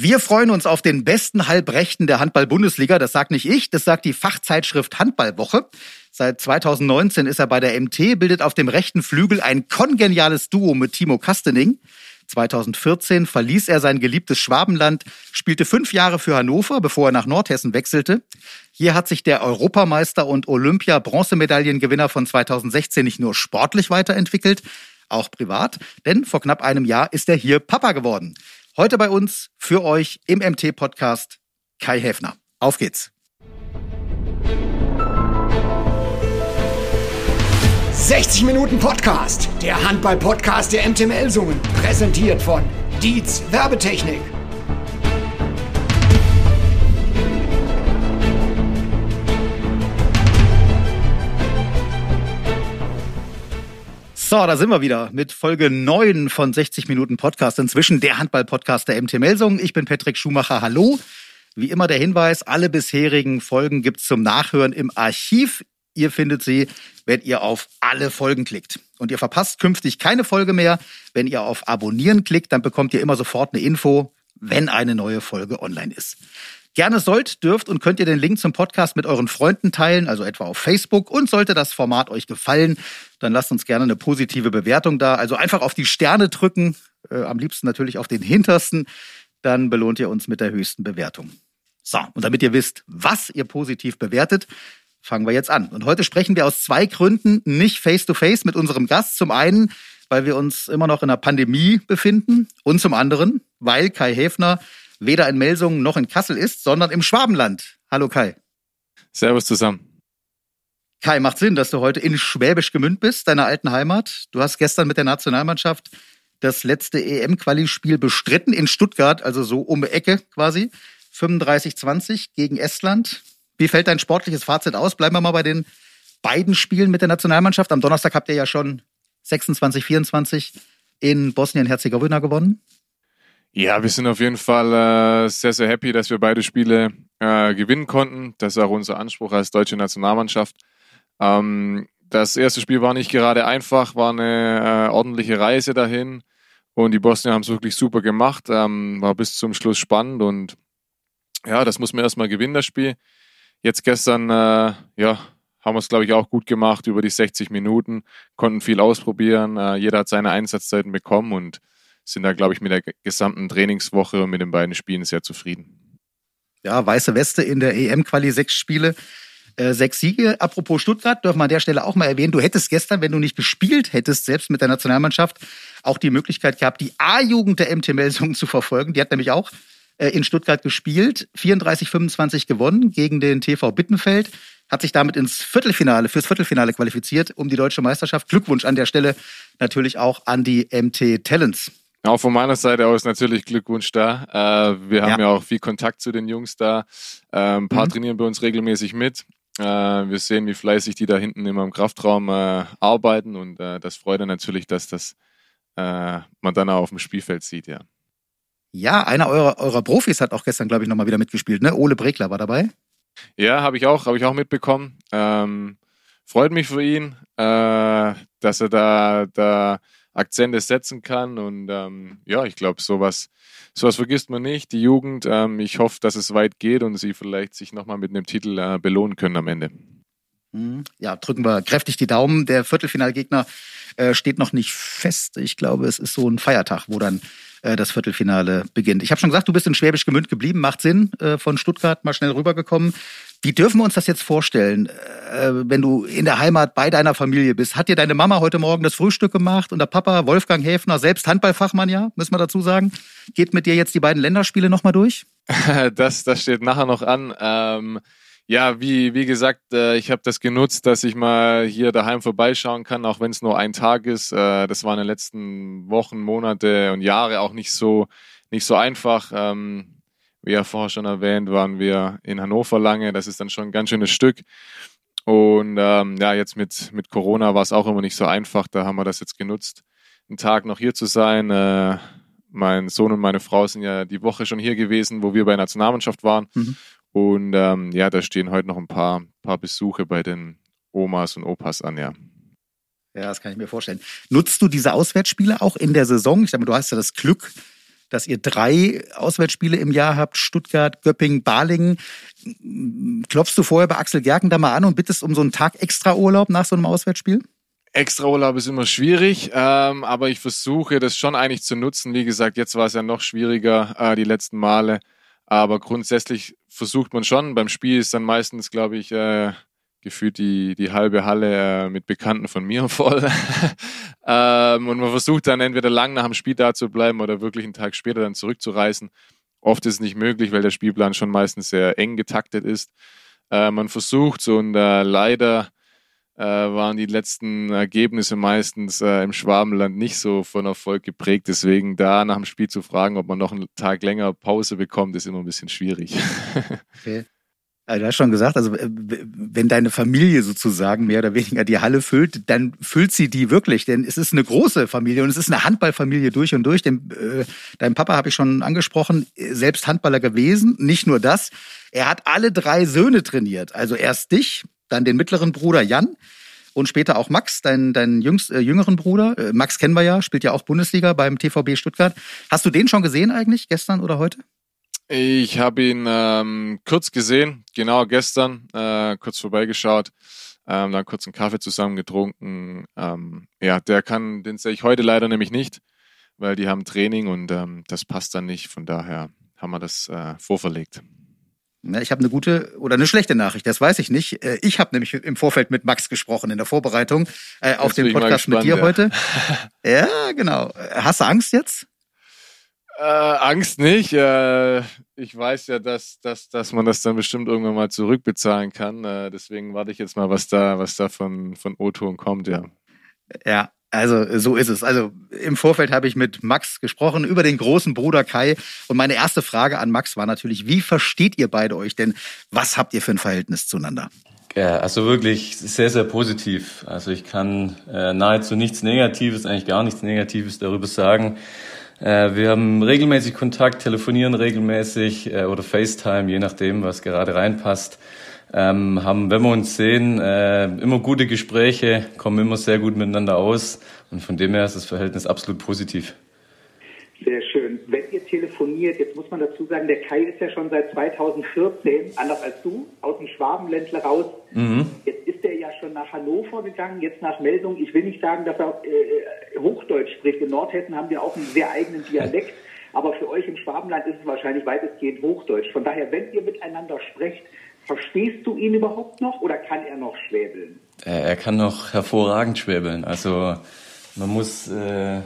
Wir freuen uns auf den besten Halbrechten der Handball-Bundesliga. Das sagt nicht ich, das sagt die Fachzeitschrift Handballwoche. Seit 2019 ist er bei der MT, bildet auf dem rechten Flügel ein kongeniales Duo mit Timo Kastening. 2014 verließ er sein geliebtes Schwabenland, spielte fünf Jahre für Hannover, bevor er nach Nordhessen wechselte. Hier hat sich der Europameister und Olympia-Bronzemedaillengewinner von 2016 nicht nur sportlich weiterentwickelt, auch privat, denn vor knapp einem Jahr ist er hier Papa geworden. Heute bei uns für euch im MT-Podcast Kai Häfner. Auf geht's. »60 Minuten Podcast«, der Handball-Podcast der MT Melsungen, präsentiert von Dietz Werbetechnik. So, da sind wir wieder mit Folge 9 von 60 Minuten Podcast. Inzwischen der Handball-Podcast der MT Melsung. Ich bin Patrick Schumacher. Hallo. Wie immer der Hinweis, alle bisherigen Folgen gibt's zum Nachhören im Archiv. Ihr findet sie, wenn ihr auf alle Folgen klickt. Und ihr verpasst künftig keine Folge mehr. Wenn ihr auf Abonnieren klickt, dann bekommt ihr immer sofort eine Info, wenn eine neue Folge online ist. Gerne sollt, dürft und könnt ihr den Link zum Podcast mit euren Freunden teilen, also etwa auf Facebook. Und sollte das Format euch gefallen, dann lasst uns gerne eine positive Bewertung da. Also einfach auf die Sterne drücken, äh, am liebsten natürlich auf den hintersten. Dann belohnt ihr uns mit der höchsten Bewertung. So, und damit ihr wisst, was ihr positiv bewertet, fangen wir jetzt an. Und heute sprechen wir aus zwei Gründen nicht face-to-face -face mit unserem Gast. Zum einen, weil wir uns immer noch in einer Pandemie befinden und zum anderen, weil Kai Häfner weder in Melsungen noch in Kassel ist, sondern im Schwabenland. Hallo Kai. Servus zusammen. Kai, macht Sinn, dass du heute in Schwäbisch Gemünd bist, deiner alten Heimat. Du hast gestern mit der Nationalmannschaft das letzte EM-Quali-Spiel bestritten in Stuttgart, also so um die Ecke quasi. 35-20 gegen Estland. Wie fällt dein sportliches Fazit aus? Bleiben wir mal bei den beiden Spielen mit der Nationalmannschaft. Am Donnerstag habt ihr ja schon 26-24 in Bosnien-Herzegowina gewonnen. Ja, wir sind auf jeden Fall äh, sehr, sehr happy, dass wir beide Spiele äh, gewinnen konnten. Das ist auch unser Anspruch als deutsche Nationalmannschaft. Ähm, das erste Spiel war nicht gerade einfach, war eine äh, ordentliche Reise dahin. Und die Bosnier haben es wirklich super gemacht, ähm, war bis zum Schluss spannend und ja, das muss man erstmal gewinnen, das Spiel. Jetzt gestern, äh, ja, haben wir es, glaube ich, auch gut gemacht über die 60 Minuten, konnten viel ausprobieren, äh, jeder hat seine Einsatzzeiten bekommen und sind da, glaube ich, mit der gesamten Trainingswoche und mit den beiden Spielen sehr zufrieden. Ja, weiße Weste in der EM-Quali, sechs Spiele, äh, sechs Siege. Apropos Stuttgart, dürfen wir an der Stelle auch mal erwähnen, du hättest gestern, wenn du nicht gespielt hättest, selbst mit der Nationalmannschaft, auch die Möglichkeit gehabt, die A-Jugend der MT Melsungen zu verfolgen. Die hat nämlich auch äh, in Stuttgart gespielt, 34-25 gewonnen gegen den TV Bittenfeld, hat sich damit ins Viertelfinale, fürs Viertelfinale qualifiziert um die deutsche Meisterschaft. Glückwunsch an der Stelle natürlich auch an die MT Talents. Auch von meiner Seite aus natürlich Glückwunsch da. Äh, wir haben ja. ja. auch viel Kontakt zu den Jungs da. Ein paar mhm. trainieren bei uns regelmäßig mit. Äh, wir sehen, wie fleißig die da hinten immer im Kraftraum äh, arbeiten und äh, das freut dann natürlich, dass das äh, man dann auch auf dem Spielfeld sieht, ja. Ja, einer eurer, eurer Profis hat auch gestern, glaube ich, nochmal wieder mitgespielt, ne? Ole Bregler war dabei. Ja, habe ich auch, habe ich auch mitbekommen. Ähm, freut mich für ihn, dass er da, da Akzente setzen kann. Und ähm, ja, ich glaube, sowas, sowas vergisst man nicht. Die Jugend, ähm, ich hoffe, dass es weit geht und sie vielleicht sich nochmal mit einem Titel äh, belohnen können am Ende. Mhm. Ja, drücken wir kräftig die Daumen. Der Viertelfinalgegner äh, steht noch nicht fest. Ich glaube, es ist so ein Feiertag, wo dann äh, das Viertelfinale beginnt. Ich habe schon gesagt, du bist in Schwäbisch Gemünd geblieben. Macht Sinn, äh, von Stuttgart mal schnell rübergekommen. Wie dürfen wir uns das jetzt vorstellen, äh, wenn du in der Heimat bei deiner Familie bist? Hat dir deine Mama heute Morgen das Frühstück gemacht und der Papa, Wolfgang Häfner, selbst Handballfachmann, ja, müssen wir dazu sagen, geht mit dir jetzt die beiden Länderspiele nochmal durch? Das, das steht nachher noch an. Ähm, ja, wie, wie gesagt, äh, ich habe das genutzt, dass ich mal hier daheim vorbeischauen kann, auch wenn es nur ein Tag ist. Äh, das war in den letzten Wochen, Monate und Jahre auch nicht so, nicht so einfach. Ähm, wie ja vorher schon erwähnt, waren wir in Hannover lange. Das ist dann schon ein ganz schönes Stück. Und ähm, ja, jetzt mit, mit Corona war es auch immer nicht so einfach. Da haben wir das jetzt genutzt, einen Tag noch hier zu sein. Äh, mein Sohn und meine Frau sind ja die Woche schon hier gewesen, wo wir bei der Nationalmannschaft waren. Mhm. Und ähm, ja, da stehen heute noch ein paar, paar Besuche bei den Omas und Opas an, ja. Ja, das kann ich mir vorstellen. Nutzt du diese Auswärtsspiele auch in der Saison? Ich mal, du hast ja das Glück, dass ihr drei Auswärtsspiele im Jahr habt, Stuttgart, Göppingen, Balingen. Klopfst du vorher bei Axel Gerken da mal an und bittest um so einen Tag extra Urlaub nach so einem Auswärtsspiel? Extraurlaub ist immer schwierig, ähm, aber ich versuche das schon eigentlich zu nutzen. Wie gesagt, jetzt war es ja noch schwieriger äh, die letzten Male, aber grundsätzlich versucht man schon. Beim Spiel ist dann meistens, glaube ich, äh, gefühlt die, die halbe Halle äh, mit Bekannten von mir voll. ähm, und man versucht dann entweder lang nach dem Spiel da zu bleiben oder wirklich einen Tag später dann zurückzureisen. Oft ist es nicht möglich, weil der Spielplan schon meistens sehr eng getaktet ist. Äh, man versucht so und äh, leider äh, waren die letzten Ergebnisse meistens äh, im Schwabenland nicht so von Erfolg geprägt. Deswegen da nach dem Spiel zu fragen, ob man noch einen Tag länger Pause bekommt, ist immer ein bisschen schwierig. okay. Also du hast schon gesagt, also wenn deine Familie sozusagen mehr oder weniger die Halle füllt, dann füllt sie die wirklich, denn es ist eine große Familie und es ist eine Handballfamilie durch und durch. Den, äh, dein Papa habe ich schon angesprochen, selbst Handballer gewesen. Nicht nur das, er hat alle drei Söhne trainiert. Also erst dich, dann den mittleren Bruder Jan und später auch Max, deinen dein äh, jüngeren Bruder. Äh, Max kennen wir ja, spielt ja auch Bundesliga beim TVB Stuttgart. Hast du den schon gesehen eigentlich, gestern oder heute? Ich habe ihn ähm, kurz gesehen, genau gestern, äh, kurz vorbeigeschaut, ähm, dann kurz einen Kaffee zusammen getrunken. Ähm, ja, der kann, den sehe ich heute leider nämlich nicht, weil die haben Training und ähm, das passt dann nicht. Von daher haben wir das äh, vorverlegt. Ja, ich habe eine gute oder eine schlechte Nachricht, das weiß ich nicht. Äh, ich habe nämlich im Vorfeld mit Max gesprochen in der Vorbereitung äh, auf den Podcast gespannt, mit dir ja. heute. ja, genau. Hast du Angst jetzt? Äh, Angst nicht. Äh, ich weiß ja, dass, dass, dass man das dann bestimmt irgendwann mal zurückbezahlen kann. Äh, deswegen warte ich jetzt mal, was da, was da von, von O-Ton kommt, ja. Ja, also so ist es. Also im Vorfeld habe ich mit Max gesprochen über den großen Bruder Kai. Und meine erste Frage an Max war natürlich, wie versteht ihr beide euch denn? Was habt ihr für ein Verhältnis zueinander? Ja, also wirklich sehr, sehr positiv. Also ich kann äh, nahezu nichts Negatives, eigentlich gar nichts Negatives darüber sagen. Äh, wir haben regelmäßig Kontakt, telefonieren regelmäßig äh, oder FaceTime, je nachdem, was gerade reinpasst ähm, haben, wenn wir uns sehen, äh, immer gute Gespräche, kommen immer sehr gut miteinander aus und von dem her ist das Verhältnis absolut positiv. Sehr schön. Telefoniert, jetzt muss man dazu sagen, der Kai ist ja schon seit 2014, anders als du, aus dem Schwabenländler raus. Mhm. Jetzt ist er ja schon nach Hannover gegangen, jetzt nach Meldung. Ich will nicht sagen, dass er äh, Hochdeutsch spricht. In Nordhessen haben wir auch einen sehr eigenen Dialekt. Aber für euch im Schwabenland ist es wahrscheinlich weitestgehend Hochdeutsch. Von daher, wenn ihr miteinander sprecht, Verstehst du ihn überhaupt noch oder kann er noch schwäbeln? Er kann noch hervorragend schwäbeln. Also man muss, äh,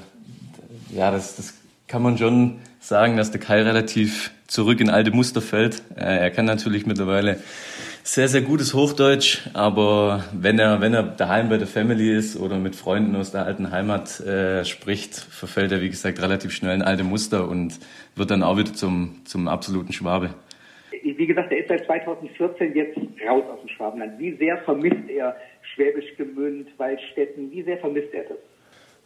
ja, das, das kann man schon sagen, dass der Kai relativ zurück in alte Muster fällt. Äh, er kann natürlich mittlerweile sehr, sehr gutes Hochdeutsch, aber wenn er, wenn er daheim bei der Family ist oder mit Freunden aus der alten Heimat äh, spricht, verfällt er, wie gesagt, relativ schnell in alte Muster und wird dann auch wieder zum, zum absoluten Schwabe wie gesagt, er ist seit 2014 jetzt raus aus dem Schwabenland. Wie sehr vermisst er Schwäbisch Gemünd, Waldstätten? Wie sehr vermisst er das?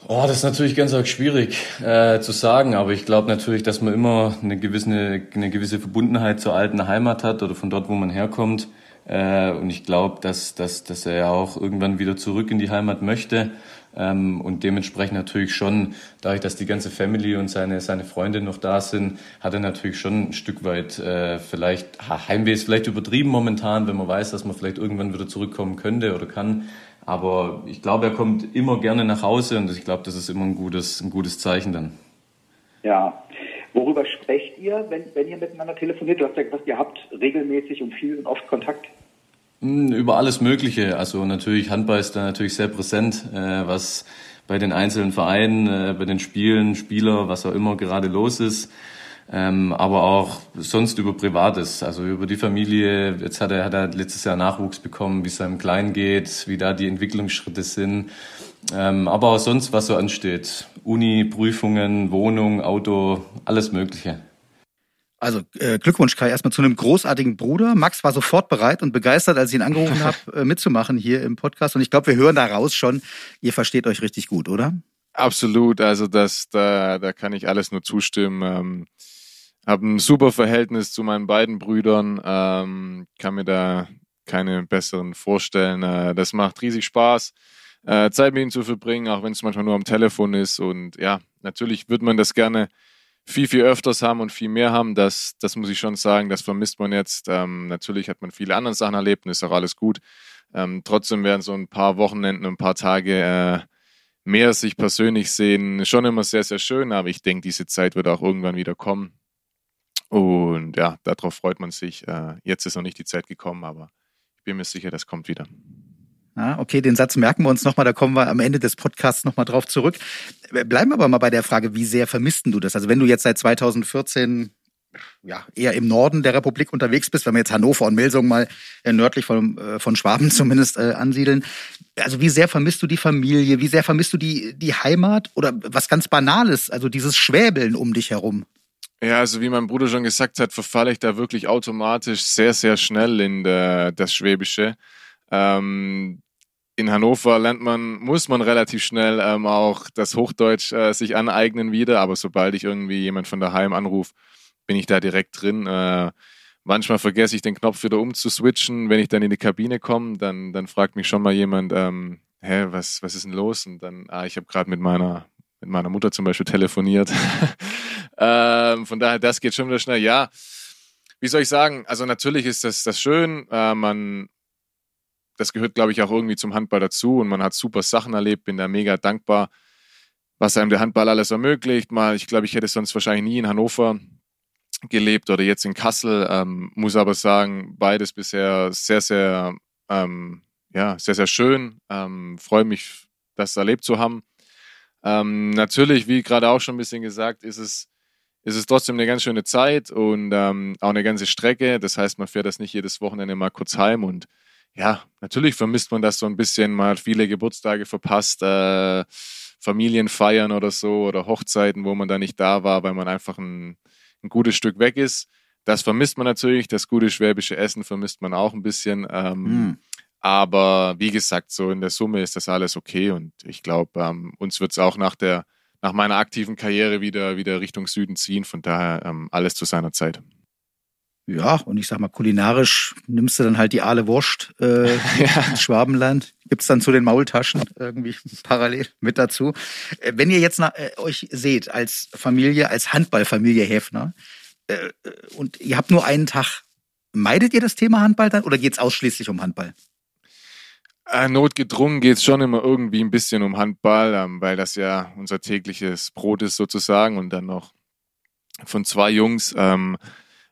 Oh, das ist natürlich ganz arg schwierig äh, zu sagen, aber ich glaube natürlich, dass man immer eine gewisse, eine gewisse Verbundenheit zur alten Heimat hat oder von dort, wo man herkommt. Äh, und ich glaube, dass, dass, dass er ja auch irgendwann wieder zurück in die Heimat möchte. Ähm, und dementsprechend natürlich schon, dadurch, dass die ganze Family und seine, seine Freunde noch da sind, hat er natürlich schon ein Stück weit äh, vielleicht, Heimweh ist vielleicht übertrieben momentan, wenn man weiß, dass man vielleicht irgendwann wieder zurückkommen könnte oder kann. Aber ich glaube, er kommt immer gerne nach Hause und ich glaube, das ist immer ein gutes, ein gutes Zeichen dann. Ja. Worüber sprecht ihr, wenn, wenn ihr miteinander telefoniert? Du hast ja gesagt, ihr habt regelmäßig und viel und oft Kontakt. Hm, über alles Mögliche. Also natürlich Handball ist da natürlich sehr präsent, äh, was bei den einzelnen Vereinen, äh, bei den Spielen, Spieler, was auch immer gerade los ist. Ähm, aber auch sonst über Privates, also über die Familie. Jetzt hat er, hat er letztes Jahr Nachwuchs bekommen, wie es seinem Kleinen geht, wie da die Entwicklungsschritte sind. Ähm, aber auch sonst, was so ansteht. Uni, Prüfungen, Wohnung, Auto, alles Mögliche. Also äh, Glückwunsch Kai erstmal zu einem großartigen Bruder. Max war sofort bereit und begeistert, als ich ihn angerufen habe, äh, mitzumachen hier im Podcast. Und ich glaube, wir hören daraus schon, ihr versteht euch richtig gut, oder? Absolut. Also das, da, da kann ich alles nur zustimmen. Ähm, habe ein super Verhältnis zu meinen beiden Brüdern. Ähm, kann mir da keine besseren vorstellen. Äh, das macht riesig Spaß, äh, Zeit mit ihnen zu verbringen, auch wenn es manchmal nur am Telefon ist. Und ja, natürlich würde man das gerne viel, viel öfters haben und viel mehr haben, das, das muss ich schon sagen, das vermisst man jetzt. Ähm, natürlich hat man viele andere Sachen erlebt und ist auch alles gut. Ähm, trotzdem werden so ein paar Wochenenden, ein paar Tage äh, mehr sich persönlich sehen schon immer sehr, sehr schön, aber ich denke, diese Zeit wird auch irgendwann wieder kommen. Und ja, darauf freut man sich. Äh, jetzt ist noch nicht die Zeit gekommen, aber ich bin mir sicher, das kommt wieder. Ja, okay, den Satz merken wir uns nochmal, da kommen wir am Ende des Podcasts nochmal drauf zurück. Bleiben wir aber mal bei der Frage, wie sehr vermissten du das? Also wenn du jetzt seit 2014 ja, eher im Norden der Republik unterwegs bist, wenn wir jetzt Hannover und Melsung mal äh, nördlich von, äh, von Schwaben zumindest äh, ansiedeln. Also wie sehr vermisst du die Familie? Wie sehr vermisst du die, die Heimat? Oder was ganz Banales, also dieses Schwäbeln um dich herum? Ja, also wie mein Bruder schon gesagt hat, verfalle ich da wirklich automatisch sehr, sehr schnell in der, das Schwäbische. Ähm, in Hannover lernt man, muss man relativ schnell ähm, auch das Hochdeutsch äh, sich aneignen wieder, aber sobald ich irgendwie jemand von daheim anrufe, bin ich da direkt drin. Äh, manchmal vergesse ich den Knopf wieder umzuswitchen. Wenn ich dann in die Kabine komme, dann, dann fragt mich schon mal jemand, ähm, hä, was, was ist denn los? Und dann, ah, ich habe gerade mit meiner, mit meiner Mutter zum Beispiel telefoniert. ähm, von daher, das geht schon wieder schnell. Ja, wie soll ich sagen? Also natürlich ist das, das schön. Äh, man, das gehört, glaube ich, auch irgendwie zum Handball dazu und man hat super Sachen erlebt, bin da mega dankbar, was einem der Handball alles ermöglicht. Mal, ich glaube, ich hätte sonst wahrscheinlich nie in Hannover gelebt oder jetzt in Kassel, ähm, muss aber sagen, beides bisher sehr, sehr, ähm, ja, sehr, sehr schön. Ähm, Freue mich, das erlebt zu haben. Ähm, natürlich, wie gerade auch schon ein bisschen gesagt, ist es, ist es trotzdem eine ganz schöne Zeit und ähm, auch eine ganze Strecke. Das heißt, man fährt das nicht jedes Wochenende mal kurz heim und ja, natürlich vermisst man das so ein bisschen, mal viele Geburtstage verpasst, äh, Familienfeiern oder so oder Hochzeiten, wo man da nicht da war, weil man einfach ein, ein gutes Stück weg ist. Das vermisst man natürlich, das gute schwäbische Essen vermisst man auch ein bisschen. Ähm, mhm. Aber wie gesagt, so in der Summe ist das alles okay und ich glaube, ähm, uns wird es auch nach der nach meiner aktiven Karriere wieder, wieder Richtung Süden ziehen. Von daher ähm, alles zu seiner Zeit. Ja, und ich sag mal, kulinarisch nimmst du dann halt die Aale Wurst äh, ja. Schwabenland. Gibt's dann zu den Maultaschen irgendwie parallel mit dazu. Äh, wenn ihr jetzt nach, äh, euch seht als Familie, als Handballfamilie Häfner, äh, äh, und ihr habt nur einen Tag, meidet ihr das Thema Handball dann oder geht's ausschließlich um Handball? Äh, notgedrungen geht's schon immer irgendwie ein bisschen um Handball, ähm, weil das ja unser tägliches Brot ist sozusagen und dann noch von zwei Jungs. Ähm,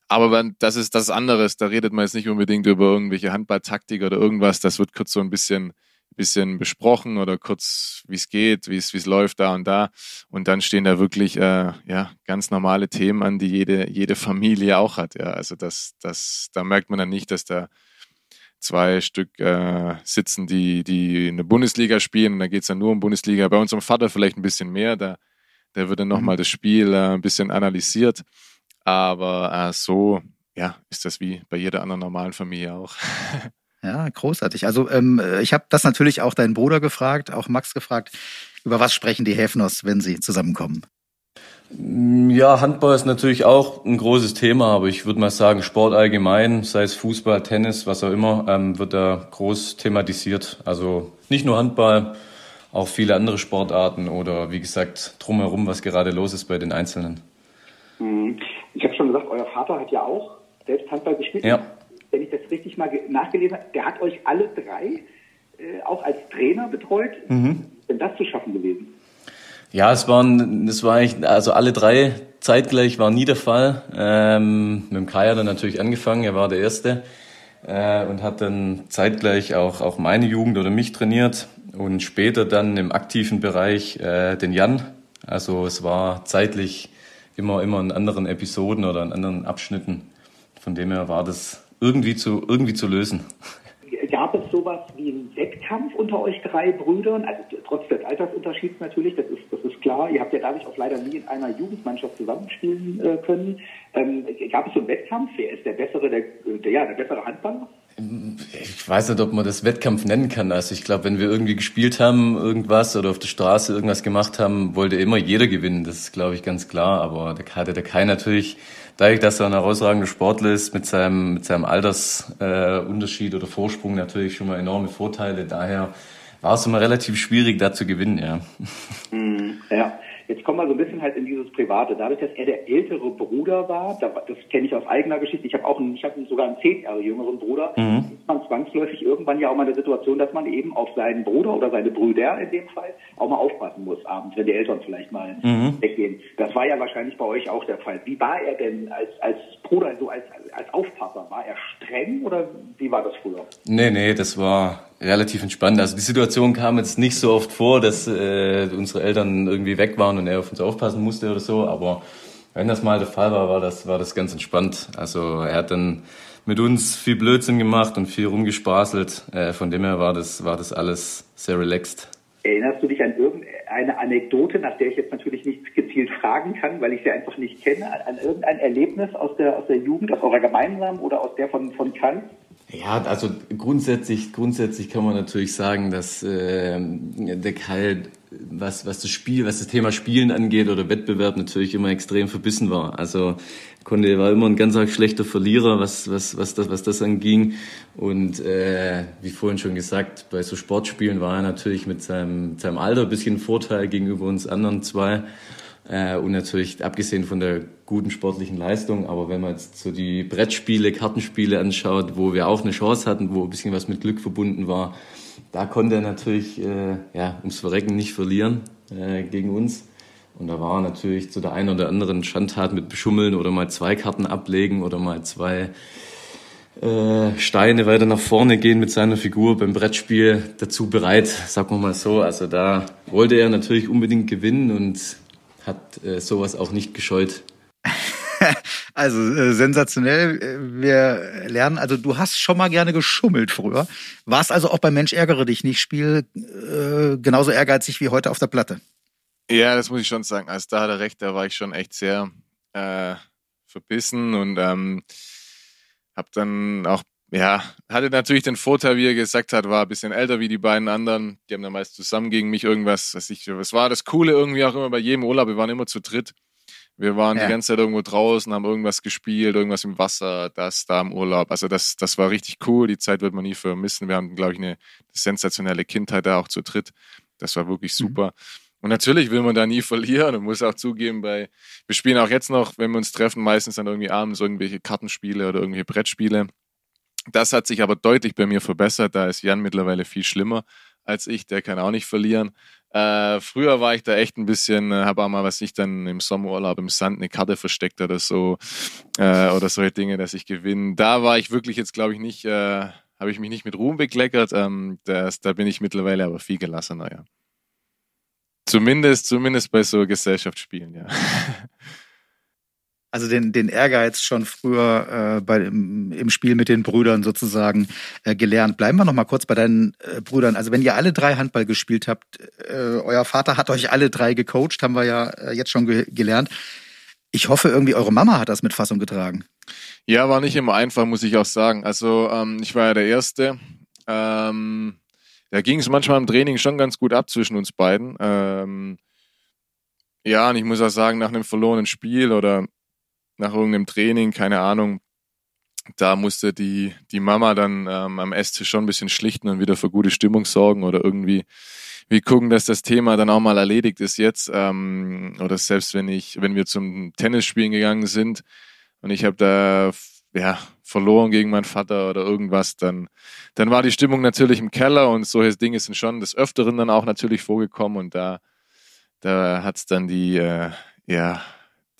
aber das ist das anderes. Da redet man jetzt nicht unbedingt über irgendwelche Handballtaktik oder irgendwas. Das wird kurz so ein bisschen, bisschen besprochen oder kurz, wie es geht, es, wie es läuft da und da. Und dann stehen da wirklich äh, ja ganz normale Themen an, die jede, jede Familie auch hat. Ja, also das, das, da merkt man dann nicht, dass da zwei Stück äh, sitzen, die, die in der Bundesliga spielen. Und da geht es dann nur um Bundesliga. Bei unserem Vater vielleicht ein bisschen mehr. Da, da wird dann nochmal mhm. das Spiel äh, ein bisschen analysiert. Aber äh, so, ja, ist das wie bei jeder anderen normalen Familie auch. Ja, großartig. Also ähm, ich habe das natürlich auch deinen Bruder gefragt, auch Max gefragt. Über was sprechen die Häfners, wenn sie zusammenkommen? Ja, Handball ist natürlich auch ein großes Thema, aber ich würde mal sagen, Sport allgemein, sei es Fußball, Tennis, was auch immer, ähm, wird da groß thematisiert. Also nicht nur Handball, auch viele andere Sportarten oder wie gesagt drumherum, was gerade los ist bei den Einzelnen. Mhm. Ich habe schon gesagt, euer Vater hat ja auch selbst Handball gespielt. Ja. Wenn ich das richtig mal nachgelesen habe, der hat euch alle drei äh, auch als Trainer betreut. Mhm. Denn das zu schaffen gewesen? Ja, es waren, es war eigentlich, also alle drei zeitgleich war nie der Fall. Ähm, mit dem Kai hat er natürlich angefangen, er war der Erste äh, und hat dann zeitgleich auch, auch meine Jugend oder mich trainiert und später dann im aktiven Bereich äh, den Jan. Also es war zeitlich immer, immer in anderen Episoden oder in anderen Abschnitten. Von dem her war das irgendwie zu, irgendwie zu lösen. Sowas wie einen Wettkampf unter euch drei Brüdern? Also trotz des Altersunterschieds natürlich, das ist, das ist klar. Ihr habt ja dadurch auch leider nie in einer Jugendmannschaft zusammenspielen äh, können. Ähm, gab es so einen Wettkampf? Wer ist der bessere, der, der, ja, der bessere Handballer? Ich weiß nicht, ob man das Wettkampf nennen kann. Also ich glaube, wenn wir irgendwie gespielt haben, irgendwas oder auf der Straße irgendwas gemacht haben, wollte immer jeder gewinnen. Das ist, glaube ich, ganz klar. Aber da hatte der Kai natürlich, dadurch, dass er ein herausragender Sportler ist, mit seinem, mit seinem Altersunterschied äh, oder Vorsprung natürlich schon mal enorme Vorteile. Daher war es immer relativ schwierig, da zu gewinnen, ja. Mm, ja. Jetzt kommen wir so ein bisschen halt in dieses Private. Dadurch, dass er der ältere Bruder war, das kenne ich aus eigener Geschichte. Ich habe auch einen, ich habe sogar einen zehn Jahre jüngeren Bruder. Mhm. Ist man zwangsläufig irgendwann ja auch mal in der Situation, dass man eben auf seinen Bruder oder seine Brüder in dem Fall auch mal aufpassen muss abends, wenn die Eltern vielleicht mal mhm. weggehen. Das war ja wahrscheinlich bei euch auch der Fall. Wie war er denn als, als Bruder, so als, als Aufpasser? War er streng oder wie war das früher? Nee, nee, das war relativ entspannt. Also die Situation kam jetzt nicht so oft vor, dass äh, unsere Eltern irgendwie weg waren und er auf uns aufpassen musste oder so, aber wenn das mal der Fall war, war das, war das ganz entspannt. Also er hat dann mit uns viel Blödsinn gemacht und viel rumgespaßelt. Äh, von dem her war das, war das alles sehr relaxed. Erinnerst du dich an irgendeine Anekdote, nach der ich jetzt natürlich nicht gezielt fragen kann, weil ich sie einfach nicht kenne, an irgendein Erlebnis aus der, aus der Jugend, aus eurer gemeinsamen oder aus der von, von Kant? Ja, also grundsätzlich, grundsätzlich kann man natürlich sagen, dass äh, der Kai, was, was das Spiel, was das Thema Spielen angeht oder Wettbewerb natürlich immer extrem verbissen war. Also konnte war immer ein ganz schlechter Verlierer, was, was, was, das, was das anging. Und äh, wie vorhin schon gesagt, bei so Sportspielen war er natürlich mit seinem, seinem Alter ein bisschen Vorteil gegenüber uns anderen zwei. Äh, und natürlich abgesehen von der guten sportlichen Leistung, aber wenn man jetzt so die Brettspiele, Kartenspiele anschaut, wo wir auch eine Chance hatten, wo ein bisschen was mit Glück verbunden war, da konnte er natürlich äh, ja, ums Verrecken nicht verlieren äh, gegen uns. Und da war natürlich zu der einen oder anderen Schandtat mit Beschummeln oder mal zwei Karten ablegen oder mal zwei äh, Steine weiter nach vorne gehen mit seiner Figur beim Brettspiel dazu bereit, sagen wir mal so. Also da wollte er natürlich unbedingt gewinnen und hat äh, sowas auch nicht gescheut. also äh, sensationell. Äh, wir lernen, also du hast schon mal gerne geschummelt früher. Warst also auch beim Mensch ärgere dich nicht Spiel äh, genauso ehrgeizig wie heute auf der Platte? Ja, das muss ich schon sagen. Als da hat er recht, da war ich schon echt sehr äh, verbissen und ähm, habe dann auch ja, hatte natürlich den Vorteil, wie er gesagt hat, war ein bisschen älter wie die beiden anderen. Die haben dann meist zusammen gegen mich irgendwas, was ich, was war das Coole irgendwie auch immer bei jedem Urlaub. Wir waren immer zu dritt. Wir waren ja. die ganze Zeit irgendwo draußen, haben irgendwas gespielt, irgendwas im Wasser, das, da im Urlaub. Also das, das war richtig cool. Die Zeit wird man nie vermissen. Wir haben, glaube ich, eine sensationelle Kindheit da auch zu dritt. Das war wirklich mhm. super. Mhm. Und natürlich will man da nie verlieren und muss auch zugeben, bei, wir spielen auch jetzt noch, wenn wir uns treffen, meistens dann irgendwie abends irgendwelche Kartenspiele oder irgendwelche Brettspiele. Das hat sich aber deutlich bei mir verbessert. Da ist Jan mittlerweile viel schlimmer als ich. Der kann auch nicht verlieren. Äh, früher war ich da echt ein bisschen, äh, habe auch mal, was ich dann im Sommerurlaub im Sand eine Karte versteckt oder so äh, oder solche Dinge, dass ich gewinne. Da war ich wirklich jetzt, glaube ich, nicht, äh, habe ich mich nicht mit Ruhm bekleckert. Ähm, das, da bin ich mittlerweile aber viel gelassener, ja. Zumindest, zumindest bei so Gesellschaftsspielen, ja. also den, den Ehrgeiz schon früher äh, bei, im, im Spiel mit den Brüdern sozusagen äh, gelernt. Bleiben wir noch mal kurz bei deinen äh, Brüdern. Also wenn ihr alle drei Handball gespielt habt, äh, euer Vater hat euch alle drei gecoacht, haben wir ja äh, jetzt schon ge gelernt. Ich hoffe, irgendwie eure Mama hat das mit Fassung getragen. Ja, war nicht immer einfach, muss ich auch sagen. Also ähm, ich war ja der Erste. Ähm, da ging es manchmal im Training schon ganz gut ab zwischen uns beiden. Ähm, ja, und ich muss auch sagen, nach einem verlorenen Spiel oder nach irgendeinem Training, keine Ahnung, da musste die, die Mama dann ähm, am Esstisch schon ein bisschen schlichten und wieder für gute Stimmung sorgen oder irgendwie wie gucken, dass das Thema dann auch mal erledigt ist jetzt. Ähm, oder selbst wenn ich, wenn wir zum Tennisspielen gegangen sind und ich habe da ja verloren gegen meinen Vater oder irgendwas, dann, dann war die Stimmung natürlich im Keller und solche Dinge sind schon des Öfteren dann auch natürlich vorgekommen und da, da hat's dann die, äh, ja,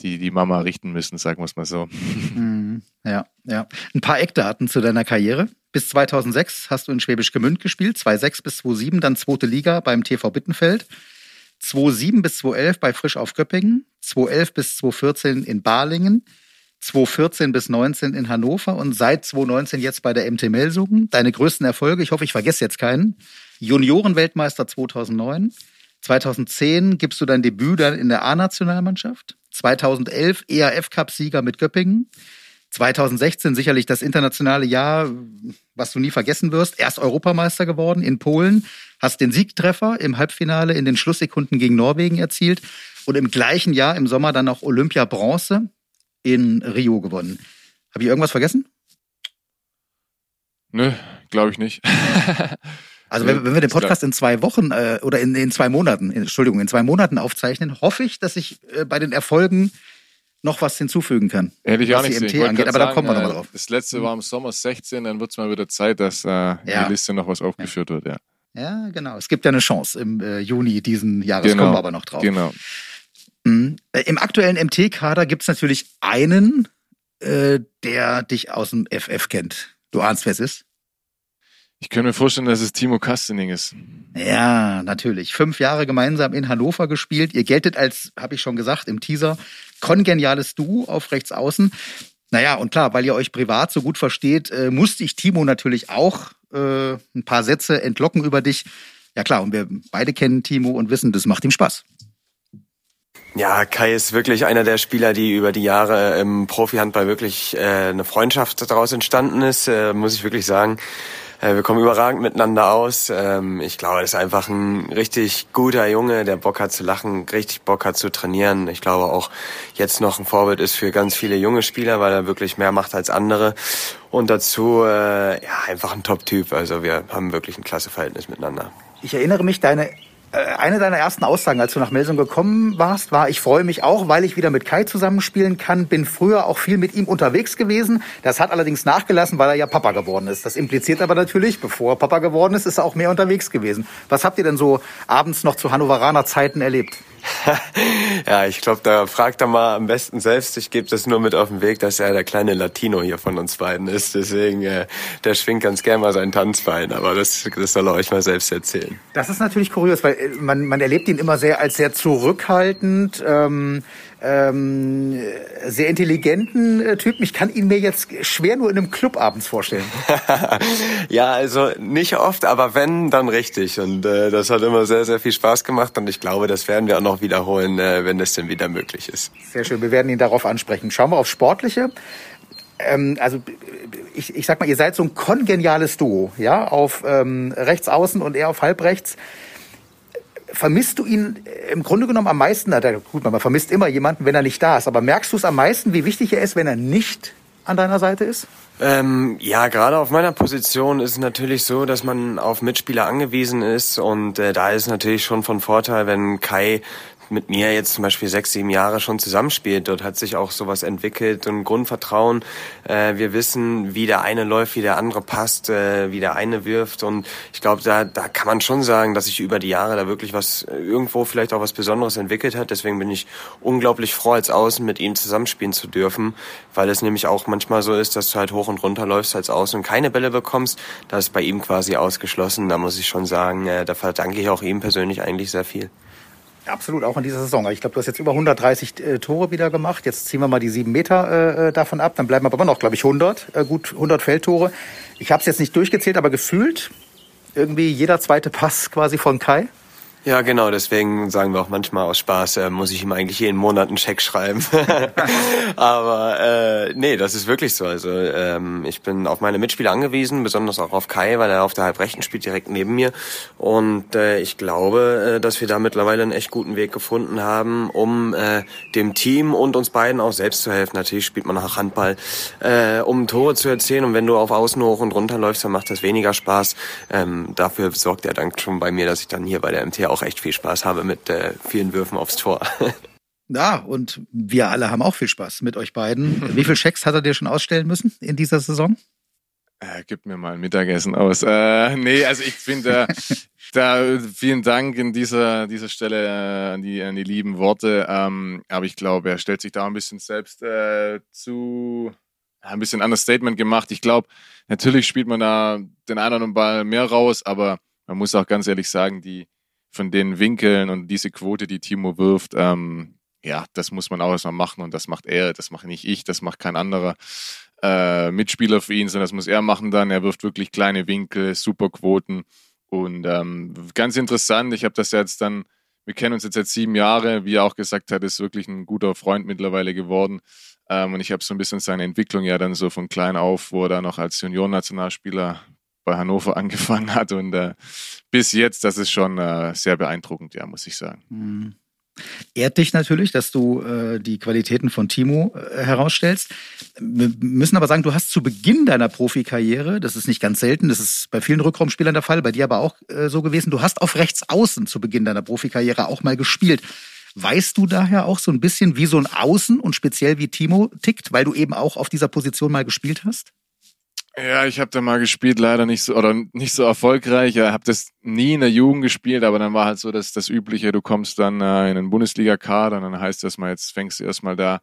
die, die Mama richten müssen, sagen wir es mal so. Mhm. Ja, ja. Ein paar Eckdaten zu deiner Karriere. Bis 2006 hast du in Schwäbisch Gemünd gespielt, 2006 bis 2007 dann zweite Liga beim TV Bittenfeld, 2007 bis 2011 bei Frisch auf Göppingen, 2011 bis 2014 in Balingen, 2014 bis 19 in Hannover und seit 2019 jetzt bei der MT Melsungen. Deine größten Erfolge, ich hoffe, ich vergesse jetzt keinen. Juniorenweltmeister 2009. 2010 gibst du dein Debüt dann in der A-Nationalmannschaft. 2011 ERF-Cup-Sieger mit Göppingen. 2016 sicherlich das internationale Jahr, was du nie vergessen wirst. Erst Europameister geworden in Polen, hast den Siegtreffer im Halbfinale in den Schlusssekunden gegen Norwegen erzielt und im gleichen Jahr im Sommer dann auch Olympia Bronze in Rio gewonnen. Habe ich irgendwas vergessen? Nö, glaube ich nicht. Also wenn, wenn wir den Podcast in zwei Wochen äh, oder in, in zwei Monaten, Entschuldigung, in zwei Monaten aufzeichnen, hoffe ich, dass ich äh, bei den Erfolgen noch was hinzufügen kann. Hätte ich auch nicht sehen. Angeht, aber sagen, da kommen wir nochmal äh, drauf. Das letzte war im Sommer 16, dann wird es mal wieder Zeit, dass äh, ja. die Liste noch was aufgeführt wird, ja. Ja, genau. Es gibt ja eine Chance im äh, Juni diesen Jahres, genau. kommen wir aber noch drauf. Genau. Mhm. Äh, Im aktuellen MT-Kader gibt es natürlich einen, äh, der dich aus dem FF kennt. Du ahnst, wer es ist? Ich könnte mir vorstellen, dass es Timo Kastening ist. Ja, natürlich. Fünf Jahre gemeinsam in Hannover gespielt. Ihr geltet als, habe ich schon gesagt, im Teaser, kongeniales Duo auf rechts außen. Naja, und klar, weil ihr euch privat so gut versteht, äh, musste ich Timo natürlich auch äh, ein paar Sätze entlocken über dich. Ja klar, und wir beide kennen Timo und wissen, das macht ihm Spaß. Ja, Kai ist wirklich einer der Spieler, die über die Jahre im Profihandball wirklich äh, eine Freundschaft daraus entstanden ist, äh, muss ich wirklich sagen. Äh, wir kommen überragend miteinander aus. Ähm, ich glaube, er ist einfach ein richtig guter Junge, der Bock hat zu lachen, richtig Bock hat zu trainieren. Ich glaube auch jetzt noch ein Vorbild ist für ganz viele junge Spieler, weil er wirklich mehr macht als andere. Und dazu äh, ja einfach ein Top-Typ. Also wir haben wirklich ein klasse Verhältnis miteinander. Ich erinnere mich, deine eine deiner ersten Aussagen, als du nach Melsung gekommen warst, war, ich freue mich auch, weil ich wieder mit Kai zusammenspielen kann. Bin früher auch viel mit ihm unterwegs gewesen. Das hat allerdings nachgelassen, weil er ja Papa geworden ist. Das impliziert aber natürlich, bevor Papa geworden ist, ist er auch mehr unterwegs gewesen. Was habt ihr denn so abends noch zu Hannoveraner Zeiten erlebt? ja, ich glaube, da fragt er mal am besten selbst. Ich gebe das nur mit auf den Weg, dass er der kleine Latino hier von uns beiden ist. Deswegen, äh, der schwingt ganz gern mal sein Tanzbein. Aber das, das soll er euch mal selbst erzählen. Das ist natürlich kurios, weil äh, man, man erlebt ihn immer sehr als sehr zurückhaltend. Ähm, ähm, sehr intelligenten äh, Typen. Ich kann ihn mir jetzt schwer nur in einem Club abends vorstellen. ja, also nicht oft, aber wenn, dann richtig. Und äh, das hat immer sehr, sehr viel Spaß gemacht. Und ich glaube, das werden wir auch noch wiederholen, äh, wenn das denn wieder möglich ist. Sehr schön. Wir werden ihn darauf ansprechen. Schauen wir auf Sportliche. Ähm, also ich, ich sag mal, ihr seid so ein kongeniales Duo, ja, auf ähm, rechts außen und er auf halbrechts vermisst du ihn äh, im Grunde genommen am meisten? Na, gut, man vermisst immer jemanden, wenn er nicht da ist. Aber merkst du es am meisten, wie wichtig er ist, wenn er nicht an deiner Seite ist? Ähm, ja, gerade auf meiner Position ist es natürlich so, dass man auf Mitspieler angewiesen ist und äh, da ist es natürlich schon von Vorteil, wenn Kai mit mir jetzt zum Beispiel sechs, sieben Jahre schon zusammenspielt. Dort hat sich auch sowas entwickelt und Grundvertrauen. Äh, wir wissen, wie der eine läuft, wie der andere passt, äh, wie der eine wirft. Und ich glaube, da, da kann man schon sagen, dass sich über die Jahre da wirklich was irgendwo vielleicht auch was Besonderes entwickelt hat. Deswegen bin ich unglaublich froh, als Außen mit ihm zusammenspielen zu dürfen, weil es nämlich auch manchmal so ist, dass du halt hoch und runter läufst als Außen und keine Bälle bekommst. Das ist bei ihm quasi ausgeschlossen. Da muss ich schon sagen, äh, da verdanke ich auch ihm persönlich eigentlich sehr viel. Absolut, auch in dieser Saison. Ich glaube, du hast jetzt über 130 äh, Tore wieder gemacht. Jetzt ziehen wir mal die sieben Meter äh, äh davon ab. Dann bleiben aber noch, glaube ich, 100, äh, gut 100 Feldtore. Ich habe es jetzt nicht durchgezählt, aber gefühlt irgendwie jeder zweite Pass quasi von Kai. Ja, genau, deswegen sagen wir auch manchmal aus Spaß, äh, muss ich ihm eigentlich jeden Monat einen Scheck schreiben. Aber äh, nee, das ist wirklich so. Also ähm, ich bin auf meine Mitspieler angewiesen, besonders auch auf Kai, weil er auf der Halbrechten spielt, direkt neben mir. Und äh, ich glaube, äh, dass wir da mittlerweile einen echt guten Weg gefunden haben, um äh, dem Team und uns beiden auch selbst zu helfen. Natürlich spielt man auch Handball, äh, um Tore zu erzielen. Und wenn du auf Außen hoch und runter läufst, dann macht das weniger Spaß. Ähm, dafür sorgt er dann schon bei mir, dass ich dann hier bei der MT auch echt viel Spaß habe mit äh, vielen Würfen aufs Tor. Ja, und wir alle haben auch viel Spaß mit euch beiden. Wie viel Schecks hat er dir schon ausstellen müssen in dieser Saison? Äh, gib mir mal ein Mittagessen aus. Äh, nee, also ich finde, da vielen Dank in dieser, dieser Stelle äh, an, die, an die lieben Worte. Ähm, aber ich glaube, er stellt sich da ein bisschen selbst äh, zu, ein bisschen anders Statement gemacht. Ich glaube, natürlich spielt man da den einen oder anderen Ball mehr raus, aber man muss auch ganz ehrlich sagen, die, von den Winkeln und diese Quote, die Timo wirft, ähm, ja, das muss man auch erstmal machen und das macht er, das mache nicht ich, das macht kein anderer äh, Mitspieler für ihn, sondern das muss er machen dann. Er wirft wirklich kleine Winkel, super Quoten und ähm, ganz interessant. Ich habe das jetzt dann, wir kennen uns jetzt seit sieben Jahre, wie er auch gesagt hat, ist wirklich ein guter Freund mittlerweile geworden. Ähm, und ich habe so ein bisschen seine Entwicklung ja dann so von klein auf, wo er da noch als Juniorennationalspieler bei Hannover angefangen hat und äh, bis jetzt, das ist schon äh, sehr beeindruckend, ja, muss ich sagen. Mhm. Ehrt dich natürlich, dass du äh, die Qualitäten von Timo äh, herausstellst. Wir müssen aber sagen, du hast zu Beginn deiner Profikarriere, das ist nicht ganz selten, das ist bei vielen Rückraumspielern der Fall, bei dir aber auch äh, so gewesen, du hast auf rechts außen zu Beginn deiner Profikarriere auch mal gespielt. Weißt du daher auch so ein bisschen, wie so ein Außen und speziell wie Timo tickt, weil du eben auch auf dieser Position mal gespielt hast? Ja, ich habe da mal gespielt, leider nicht so oder nicht so erfolgreich. Ich habe das nie in der Jugend gespielt, aber dann war halt so dass das Übliche, du kommst dann äh, in den Bundesliga-Kader und dann heißt das mal, jetzt fängst du erstmal da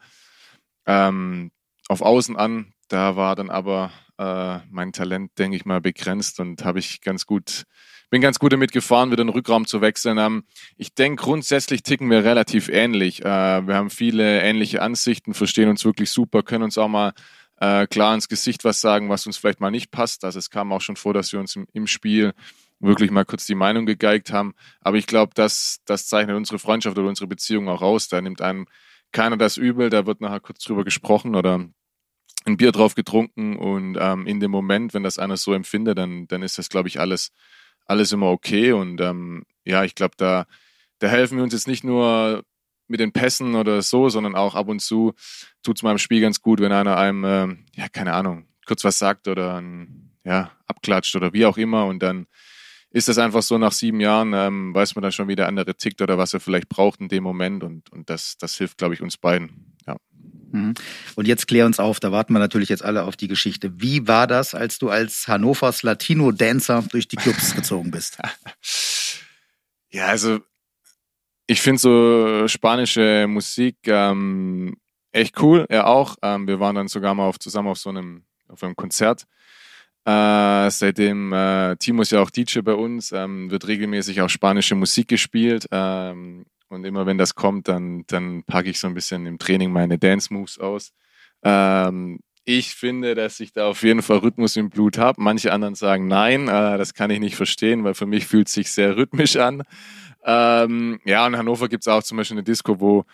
ähm, auf Außen an. Da war dann aber äh, mein Talent, denke ich mal, begrenzt und habe ich ganz gut, bin ganz gut damit gefahren, wieder den Rückraum zu wechseln. Ähm, ich denke, grundsätzlich ticken wir relativ ähnlich. Äh, wir haben viele ähnliche Ansichten, verstehen uns wirklich super, können uns auch mal äh, klar ins Gesicht was sagen, was uns vielleicht mal nicht passt. Also es kam auch schon vor, dass wir uns im, im Spiel wirklich mal kurz die Meinung gegeigt haben. Aber ich glaube, das, das zeichnet unsere Freundschaft oder unsere Beziehung auch aus. Da nimmt einem keiner das übel, da wird nachher kurz drüber gesprochen oder ein Bier drauf getrunken und ähm, in dem Moment, wenn das einer so empfindet, dann, dann ist das, glaube ich, alles, alles immer okay. Und ähm, ja, ich glaube, da, da helfen wir uns jetzt nicht nur mit den Pässen oder so, sondern auch ab und zu tut es meinem Spiel ganz gut, wenn einer einem, äh, ja, keine Ahnung, kurz was sagt oder ein, ja, abklatscht oder wie auch immer und dann ist das einfach so, nach sieben Jahren ähm, weiß man dann schon, wie der andere tickt oder was er vielleicht braucht in dem Moment und, und das, das hilft, glaube ich, uns beiden. Ja. Mhm. Und jetzt klär uns auf, da warten wir natürlich jetzt alle auf die Geschichte. Wie war das, als du als Hannovers Latino-Dancer durch die Clubs gezogen bist? Ja, also ich finde so spanische Musik ähm, echt cool, er auch. Ähm, wir waren dann sogar mal auf, zusammen auf so einem, auf einem Konzert. Äh, seitdem äh, Timo ist ja auch DJ bei uns, ähm, wird regelmäßig auch spanische Musik gespielt. Ähm, und immer wenn das kommt, dann, dann packe ich so ein bisschen im Training meine Dance Moves aus. Ähm, ich finde, dass ich da auf jeden Fall Rhythmus im Blut habe. Manche anderen sagen nein, äh, das kann ich nicht verstehen, weil für mich fühlt es sich sehr rhythmisch an. Ähm, ja, in Hannover gibt es auch zum Beispiel eine Disco, wo,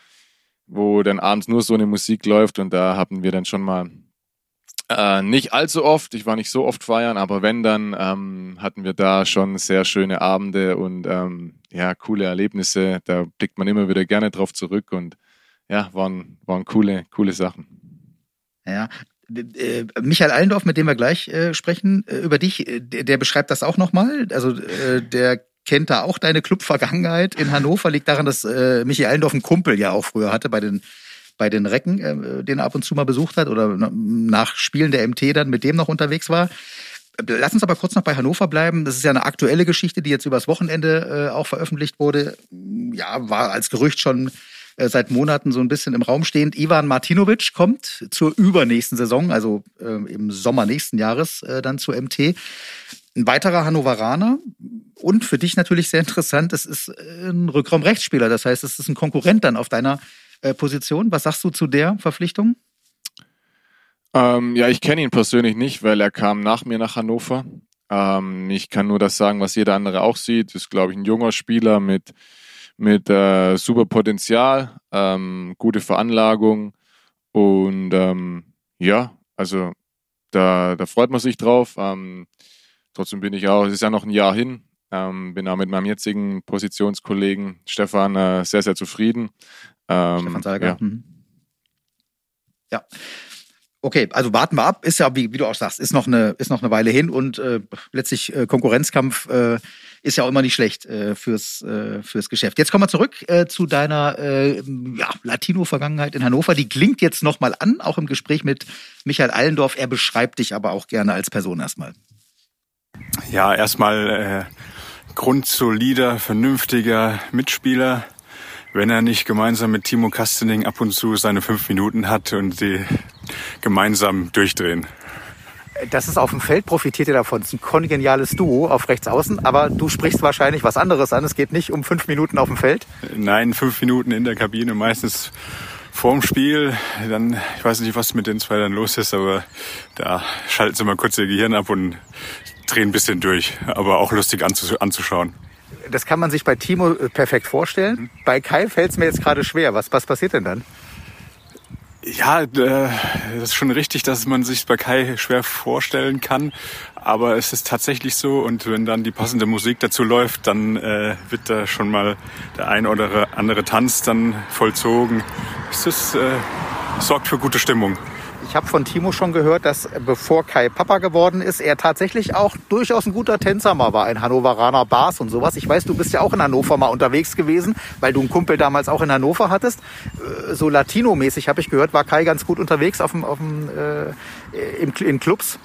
wo dann abends nur so eine Musik läuft und da hatten wir dann schon mal äh, nicht allzu oft, ich war nicht so oft feiern, aber wenn, dann ähm, hatten wir da schon sehr schöne Abende und ähm, ja, coole Erlebnisse. Da blickt man immer wieder gerne drauf zurück und ja, waren, waren coole, coole Sachen. Ja, äh, Michael Allendorf, mit dem wir gleich äh, sprechen, äh, über dich, äh, der, der, beschreibt das auch nochmal. Also äh, der kennt da auch deine Club-Vergangenheit in Hannover. Liegt daran, dass äh, Michael Allendorf einen Kumpel ja auch früher hatte bei den bei den Recken, äh, den er ab und zu mal besucht hat oder nach Spielen der MT dann mit dem noch unterwegs war. Lass uns aber kurz noch bei Hannover bleiben. Das ist ja eine aktuelle Geschichte, die jetzt übers Wochenende äh, auch veröffentlicht wurde. Ja, war als Gerücht schon äh, seit Monaten so ein bisschen im Raum stehend. Ivan Martinovic kommt zur übernächsten Saison, also äh, im Sommer nächsten Jahres äh, dann zur MT. Ein weiterer Hannoveraner und für dich natürlich sehr interessant, es ist äh, ein Rückraum-Rechtsspieler. Das heißt, es ist ein Konkurrent dann auf deiner äh, Position. Was sagst du zu der Verpflichtung? Ähm, ja, ich kenne ihn persönlich nicht, weil er kam nach mir nach Hannover. Ähm, ich kann nur das sagen, was jeder andere auch sieht. Ist, glaube ich, ein junger Spieler mit, mit äh, super Potenzial, ähm, gute Veranlagung und ähm, ja, also da, da freut man sich drauf. Ähm, trotzdem bin ich auch, es ist ja noch ein Jahr hin, ähm, bin auch mit meinem jetzigen Positionskollegen Stefan äh, sehr, sehr zufrieden. Ähm, Stefan Salger. Ja. Mhm. ja. Okay, also warten wir ab. Ist ja, wie, wie, du auch sagst, ist noch eine, ist noch eine Weile hin und äh, letztlich äh, Konkurrenzkampf äh, ist ja auch immer nicht schlecht äh, fürs, äh, fürs Geschäft. Jetzt kommen wir zurück äh, zu deiner ja, Latino-Vergangenheit in Hannover. Die klingt jetzt nochmal an, auch im Gespräch mit Michael Allendorf. Er beschreibt dich aber auch gerne als Person erstmal. Ja, erstmal grundsolider, vernünftiger Mitspieler wenn er nicht gemeinsam mit Timo Kastening ab und zu seine fünf Minuten hat und sie gemeinsam durchdrehen. Das ist auf dem Feld, profitiert ihr davon. Es ist ein kongeniales Duo auf rechts außen, aber du sprichst wahrscheinlich was anderes an. Es geht nicht um fünf Minuten auf dem Feld. Nein, fünf Minuten in der Kabine, meistens vorm Spiel. Dann, ich weiß nicht, was mit den zwei dann los ist, aber da schalten sie mal kurz ihr Gehirn ab und drehen ein bisschen durch. Aber auch lustig anzuschauen das kann man sich bei Timo äh, perfekt vorstellen. Bei Kai fällt es mir jetzt gerade schwer. Was, was passiert denn dann? Ja, äh, das ist schon richtig, dass man sich bei Kai schwer vorstellen kann. Aber es ist tatsächlich so und wenn dann die passende Musik dazu läuft, dann äh, wird da schon mal der ein oder andere Tanz dann vollzogen. Es ist, äh, sorgt für gute Stimmung. Ich habe von Timo schon gehört, dass bevor Kai Papa geworden ist, er tatsächlich auch durchaus ein guter Tänzer mal war in Hannoveraner Bars und sowas. Ich weiß, du bist ja auch in Hannover mal unterwegs gewesen, weil du einen Kumpel damals auch in Hannover hattest. Äh, so Latino-mäßig habe ich gehört, war Kai ganz gut unterwegs auf dem, auf dem, äh, im, in Clubs.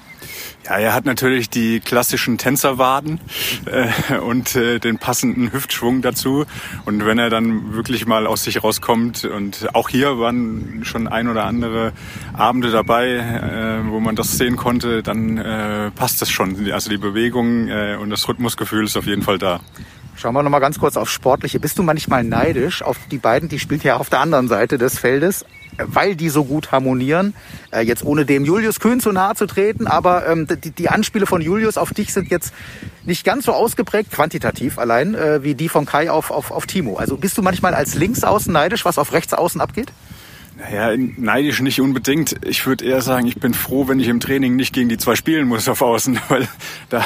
Ja, er hat natürlich die klassischen Tänzerwaden äh, und äh, den passenden Hüftschwung dazu. Und wenn er dann wirklich mal aus sich rauskommt und auch hier waren schon ein oder andere Abende dabei, äh, wo man das sehen konnte, dann äh, passt das schon. Also die Bewegung äh, und das Rhythmusgefühl ist auf jeden Fall da. Schauen wir noch mal ganz kurz auf Sportliche. Bist du manchmal neidisch auf die beiden? Die spielt ja auf der anderen Seite des Feldes weil die so gut harmonieren. Äh, jetzt ohne dem Julius Kühn zu nahe zu treten, aber ähm, die, die Anspiele von Julius auf dich sind jetzt nicht ganz so ausgeprägt, quantitativ allein, äh, wie die von Kai auf, auf, auf Timo. Also bist du manchmal als Linksaußen neidisch, was auf Rechtsaußen abgeht? Naja, neidisch nicht unbedingt. Ich würde eher sagen, ich bin froh, wenn ich im Training nicht gegen die zwei spielen muss auf Außen, weil da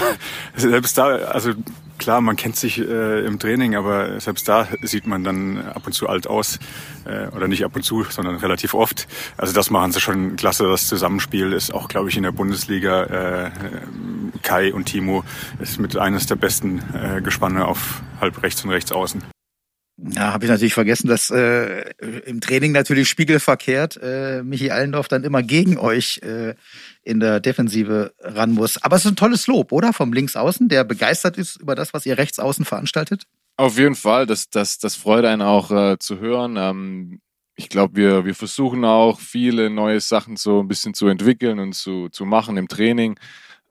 selbst da, also klar, man kennt sich äh, im Training, aber selbst da sieht man dann ab und zu alt aus. Äh, oder nicht ab und zu, sondern relativ oft. Also das machen sie schon klasse. Das Zusammenspiel ist auch, glaube ich, in der Bundesliga. Äh, Kai und Timo ist mit eines der besten äh, Gespanne auf halb rechts und rechts außen. Ja, habe ich natürlich vergessen, dass äh, im Training natürlich spiegelverkehrt äh, Michi Allendorf dann immer gegen euch äh, in der Defensive ran muss. Aber es ist ein tolles Lob, oder? Vom Linksaußen, der begeistert ist über das, was ihr Rechtsaußen veranstaltet? Auf jeden Fall, das, das, das freut einen auch äh, zu hören. Ähm, ich glaube, wir, wir versuchen auch viele neue Sachen so ein bisschen zu entwickeln und zu, zu machen im Training.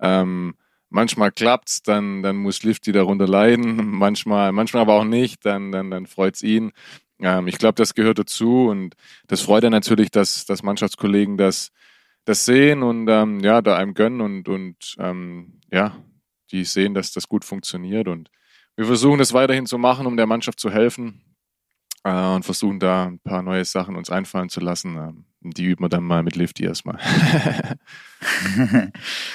Ähm, manchmal klappt's, dann, dann muss Lifty darunter leiden, manchmal, manchmal aber auch nicht, dann, dann, dann freut's ihn. Ähm, ich glaube, das gehört dazu und das freut er natürlich, dass, dass Mannschaftskollegen das, das sehen und ähm, ja, da einem gönnen und, und ähm, ja, die sehen, dass das gut funktioniert und wir versuchen das weiterhin zu machen, um der Mannschaft zu helfen äh, und versuchen da ein paar neue Sachen uns einfallen zu lassen. Ähm, die üben wir dann mal mit Lifty erstmal.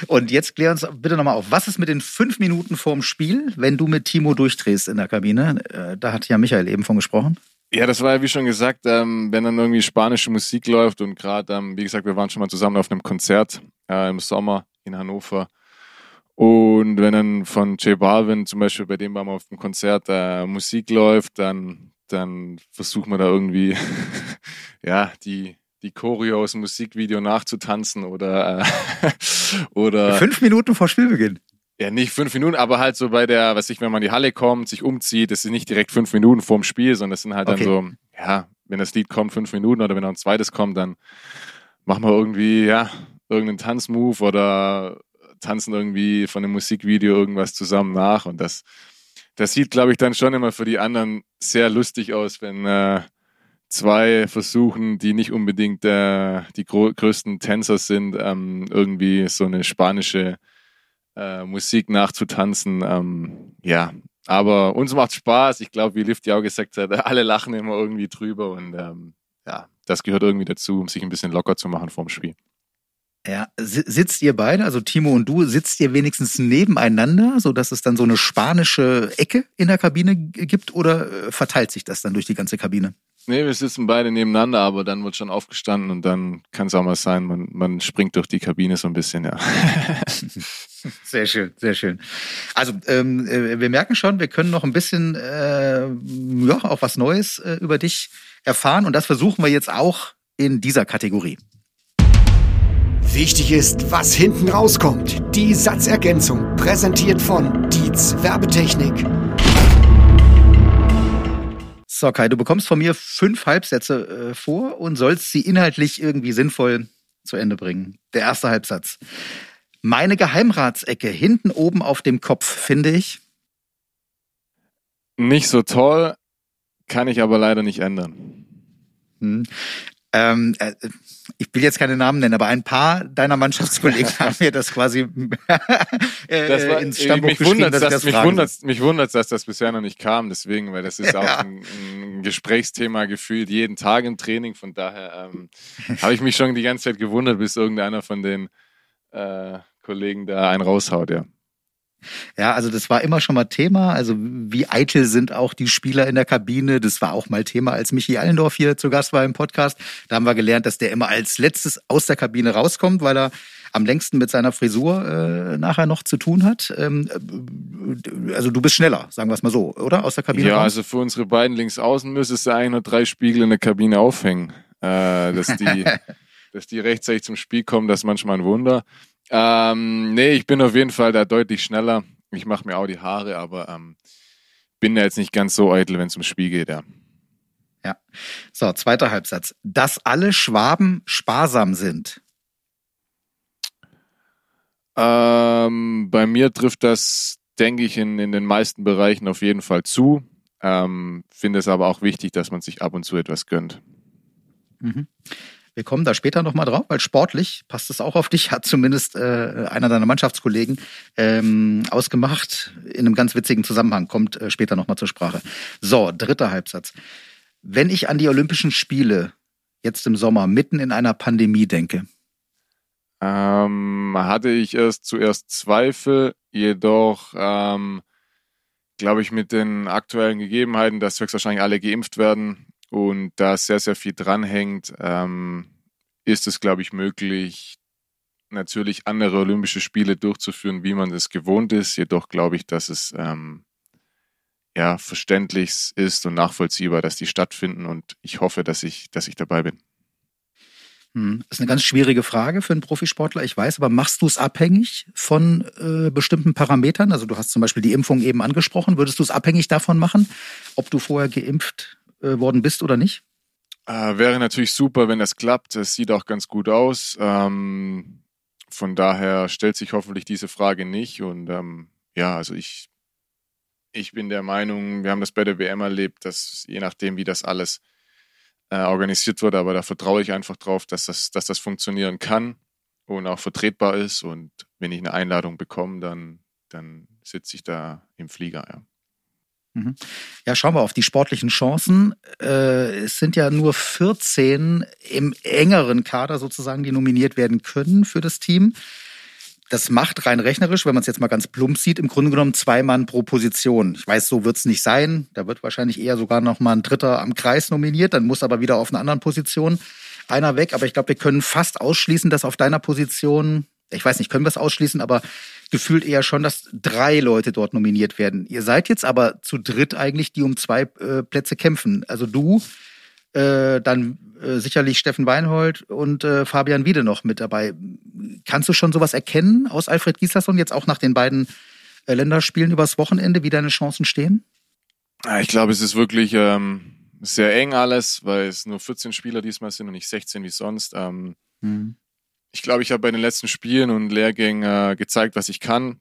und jetzt klär uns bitte nochmal auf, was ist mit den fünf Minuten vorm Spiel, wenn du mit Timo durchdrehst in der Kabine? Äh, da hat ja Michael eben von gesprochen. Ja, das war ja wie schon gesagt, ähm, wenn dann irgendwie spanische Musik läuft und gerade, ähm, wie gesagt, wir waren schon mal zusammen auf einem Konzert äh, im Sommer in Hannover. Und wenn dann von J Balvin zum Beispiel, bei dem waren wir auf dem Konzert, äh, Musik läuft, dann, dann versuchen wir da irgendwie, ja, die, die Choreo aus dem Musikvideo nachzutanzen oder, äh, oder. Fünf Minuten vor Spielbeginn. Ja, nicht fünf Minuten, aber halt so bei der, was ich, wenn man in die Halle kommt, sich umzieht, das ist nicht direkt fünf Minuten vorm Spiel, sondern das sind halt okay. dann so, ja, wenn das Lied kommt, fünf Minuten oder wenn noch ein zweites kommt, dann machen wir irgendwie, ja, irgendeinen Tanzmove oder tanzen irgendwie von einem Musikvideo irgendwas zusammen nach und das, das sieht, glaube ich, dann schon immer für die anderen sehr lustig aus, wenn äh, zwei versuchen, die nicht unbedingt äh, die größten Tänzer sind, ähm, irgendwie so eine spanische äh, Musik nachzutanzen. Ähm, ja, aber uns macht Spaß. Ich glaube, wie Lift ja auch gesagt hat, alle lachen immer irgendwie drüber und ähm, ja, das gehört irgendwie dazu, um sich ein bisschen locker zu machen vorm Spiel. Ja, sitzt ihr beide, also Timo und du, sitzt ihr wenigstens nebeneinander, so dass es dann so eine spanische Ecke in der Kabine gibt oder äh, verteilt sich das dann durch die ganze Kabine? Nee, wir sitzen beide nebeneinander, aber dann wird schon aufgestanden und dann kann es auch mal sein, man, man springt durch die Kabine so ein bisschen, ja. Sehr schön, sehr schön. Also ähm, äh, wir merken schon, wir können noch ein bisschen äh, ja auch was Neues äh, über dich erfahren und das versuchen wir jetzt auch in dieser Kategorie. Wichtig ist, was hinten rauskommt. Die Satzergänzung, präsentiert von Dietz Werbetechnik. So, Kai, du bekommst von mir fünf Halbsätze äh, vor und sollst sie inhaltlich irgendwie sinnvoll zu Ende bringen. Der erste Halbsatz. Meine Geheimratsecke hinten oben auf dem Kopf finde ich. Nicht so toll, kann ich aber leider nicht ändern. Hm. Ähm, äh, ich will jetzt keine Namen nennen, aber ein paar deiner Mannschaftskollegen haben mir das quasi äh, das war, ins Stammbuch mich wundert, dass, dass mich, wundert, mich wundert, dass das bisher noch nicht kam, deswegen, weil das ist ja. auch ein, ein, Gesprächsthema gefühlt jeden Tag im Training. Von daher ähm, habe ich mich schon die ganze Zeit gewundert, bis irgendeiner von den äh, Kollegen da einen raushaut, ja. Ja, also das war immer schon mal Thema. Also wie eitel sind auch die Spieler in der Kabine. Das war auch mal Thema, als Michi Allendorf hier zu Gast war im Podcast. Da haben wir gelernt, dass der immer als letztes aus der Kabine rauskommt, weil er am längsten mit seiner Frisur äh, nachher noch zu tun hat. Ähm, äh, also du bist schneller, sagen wir es mal so, oder? Aus der Kabine Ja, raus? also für unsere beiden Linksaußen müsstest du eigentlich nur drei Spiegel in der Kabine aufhängen, äh, dass die, dass die rechtzeitig zum Spiel kommen. Das ist manchmal ein Wunder. Ähm, nee, ich bin auf jeden Fall da deutlich schneller. Ich mache mir auch die Haare, aber ähm, bin da jetzt nicht ganz so eitel, wenn es ums Spiel geht, ja. Ja. So, zweiter Halbsatz. Dass alle Schwaben sparsam sind. Ähm, bei mir trifft das, denke ich, in, in den meisten Bereichen auf jeden Fall zu. Ähm, Finde es aber auch wichtig, dass man sich ab und zu etwas gönnt. Mhm. Wir kommen da später nochmal drauf, weil sportlich passt es auch auf dich, hat zumindest äh, einer deiner Mannschaftskollegen ähm, ausgemacht, in einem ganz witzigen Zusammenhang, kommt äh, später nochmal zur Sprache. So, dritter Halbsatz. Wenn ich an die Olympischen Spiele jetzt im Sommer mitten in einer Pandemie denke. Ähm, hatte ich erst zuerst Zweifel, jedoch ähm, glaube ich mit den aktuellen Gegebenheiten, dass höchstwahrscheinlich alle geimpft werden, und da sehr, sehr viel dranhängt, ähm, ist es, glaube ich, möglich, natürlich andere Olympische Spiele durchzuführen, wie man es gewohnt ist. Jedoch glaube ich, dass es ähm, ja verständlich ist und nachvollziehbar, dass die stattfinden. Und ich hoffe, dass ich, dass ich dabei bin. Hm, das ist eine ganz schwierige Frage für einen Profisportler, ich weiß, aber machst du es abhängig von äh, bestimmten Parametern? Also du hast zum Beispiel die Impfung eben angesprochen. Würdest du es abhängig davon machen, ob du vorher geimpft äh, worden bist oder nicht? Äh, wäre natürlich super, wenn das klappt. Es sieht auch ganz gut aus. Ähm, von daher stellt sich hoffentlich diese Frage nicht. Und ähm, ja, also ich, ich bin der Meinung, wir haben das bei der WM erlebt, dass je nachdem, wie das alles äh, organisiert wird, aber da vertraue ich einfach drauf, dass das, dass das funktionieren kann und auch vertretbar ist. Und wenn ich eine Einladung bekomme, dann, dann sitze ich da im Flieger, ja. Mhm. Ja, schauen wir auf die sportlichen Chancen. Äh, es sind ja nur 14 im engeren Kader sozusagen, die nominiert werden können für das Team. Das macht rein rechnerisch, wenn man es jetzt mal ganz plump sieht, im Grunde genommen zwei Mann pro Position. Ich weiß, so wird es nicht sein. Da wird wahrscheinlich eher sogar noch mal ein Dritter am Kreis nominiert. Dann muss aber wieder auf einer anderen Position einer weg. Aber ich glaube, wir können fast ausschließen, dass auf deiner Position, ich weiß nicht, können wir es ausschließen, aber gefühlt eher schon, dass drei Leute dort nominiert werden. Ihr seid jetzt aber zu dritt eigentlich, die um zwei äh, Plätze kämpfen. Also du, äh, dann äh, sicherlich Steffen Weinhold und äh, Fabian Wiede noch mit dabei. Kannst du schon sowas erkennen aus Alfred Gislason jetzt auch nach den beiden äh, Länderspielen übers Wochenende, wie deine Chancen stehen? Ich glaube, es ist wirklich ähm, sehr eng alles, weil es nur 14 Spieler diesmal sind und nicht 16 wie sonst. Ähm, hm ich glaube, ich habe bei den letzten Spielen und Lehrgängen äh, gezeigt, was ich kann.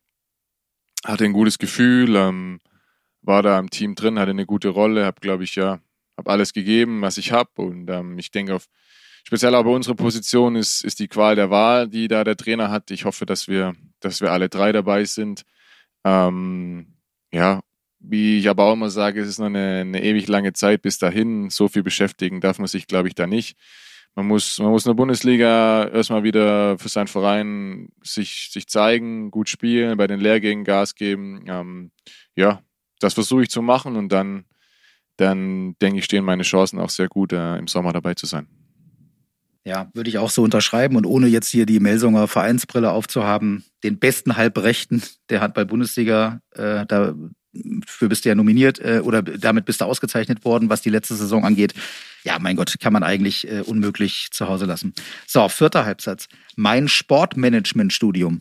Hatte ein gutes Gefühl, ähm, war da im Team drin, hatte eine gute Rolle, habe, glaube ich, ja, habe alles gegeben, was ich habe. Und ähm, ich denke, auf speziell aber unsere Position ist, ist die Qual der Wahl, die da der Trainer hat. Ich hoffe, dass wir, dass wir alle drei dabei sind. Ähm, ja, wie ich aber auch immer sage, es ist noch eine, eine ewig lange Zeit bis dahin. So viel beschäftigen darf man sich, glaube ich, da nicht man muss, man muss in der Bundesliga erstmal wieder für seinen Verein sich, sich zeigen, gut spielen, bei den Lehrgängen Gas geben. Ähm, ja, das versuche ich zu machen und dann, dann denke ich, stehen meine Chancen auch sehr gut, äh, im Sommer dabei zu sein. Ja, würde ich auch so unterschreiben und ohne jetzt hier die Melsunger Vereinsbrille aufzuhaben, den besten Halbrechten der Handball-Bundesliga, äh, dafür bist du ja nominiert äh, oder damit bist du ausgezeichnet worden, was die letzte Saison angeht ja, mein Gott, kann man eigentlich äh, unmöglich zu Hause lassen. So, vierter Halbsatz. Mein Sportmanagement-Studium.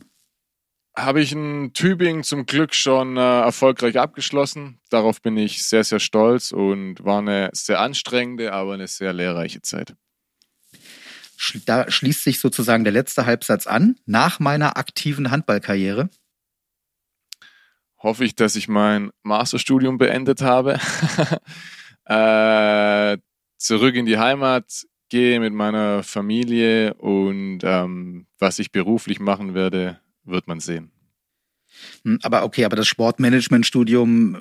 Habe ich in Tübingen zum Glück schon äh, erfolgreich abgeschlossen. Darauf bin ich sehr, sehr stolz und war eine sehr anstrengende, aber eine sehr lehrreiche Zeit. Da schließt sich sozusagen der letzte Halbsatz an. Nach meiner aktiven Handballkarriere hoffe ich, dass ich mein Masterstudium beendet habe. äh, zurück in die Heimat, gehe mit meiner Familie und ähm, was ich beruflich machen werde, wird man sehen. Hm, aber okay, aber das Sportmanagementstudium äh,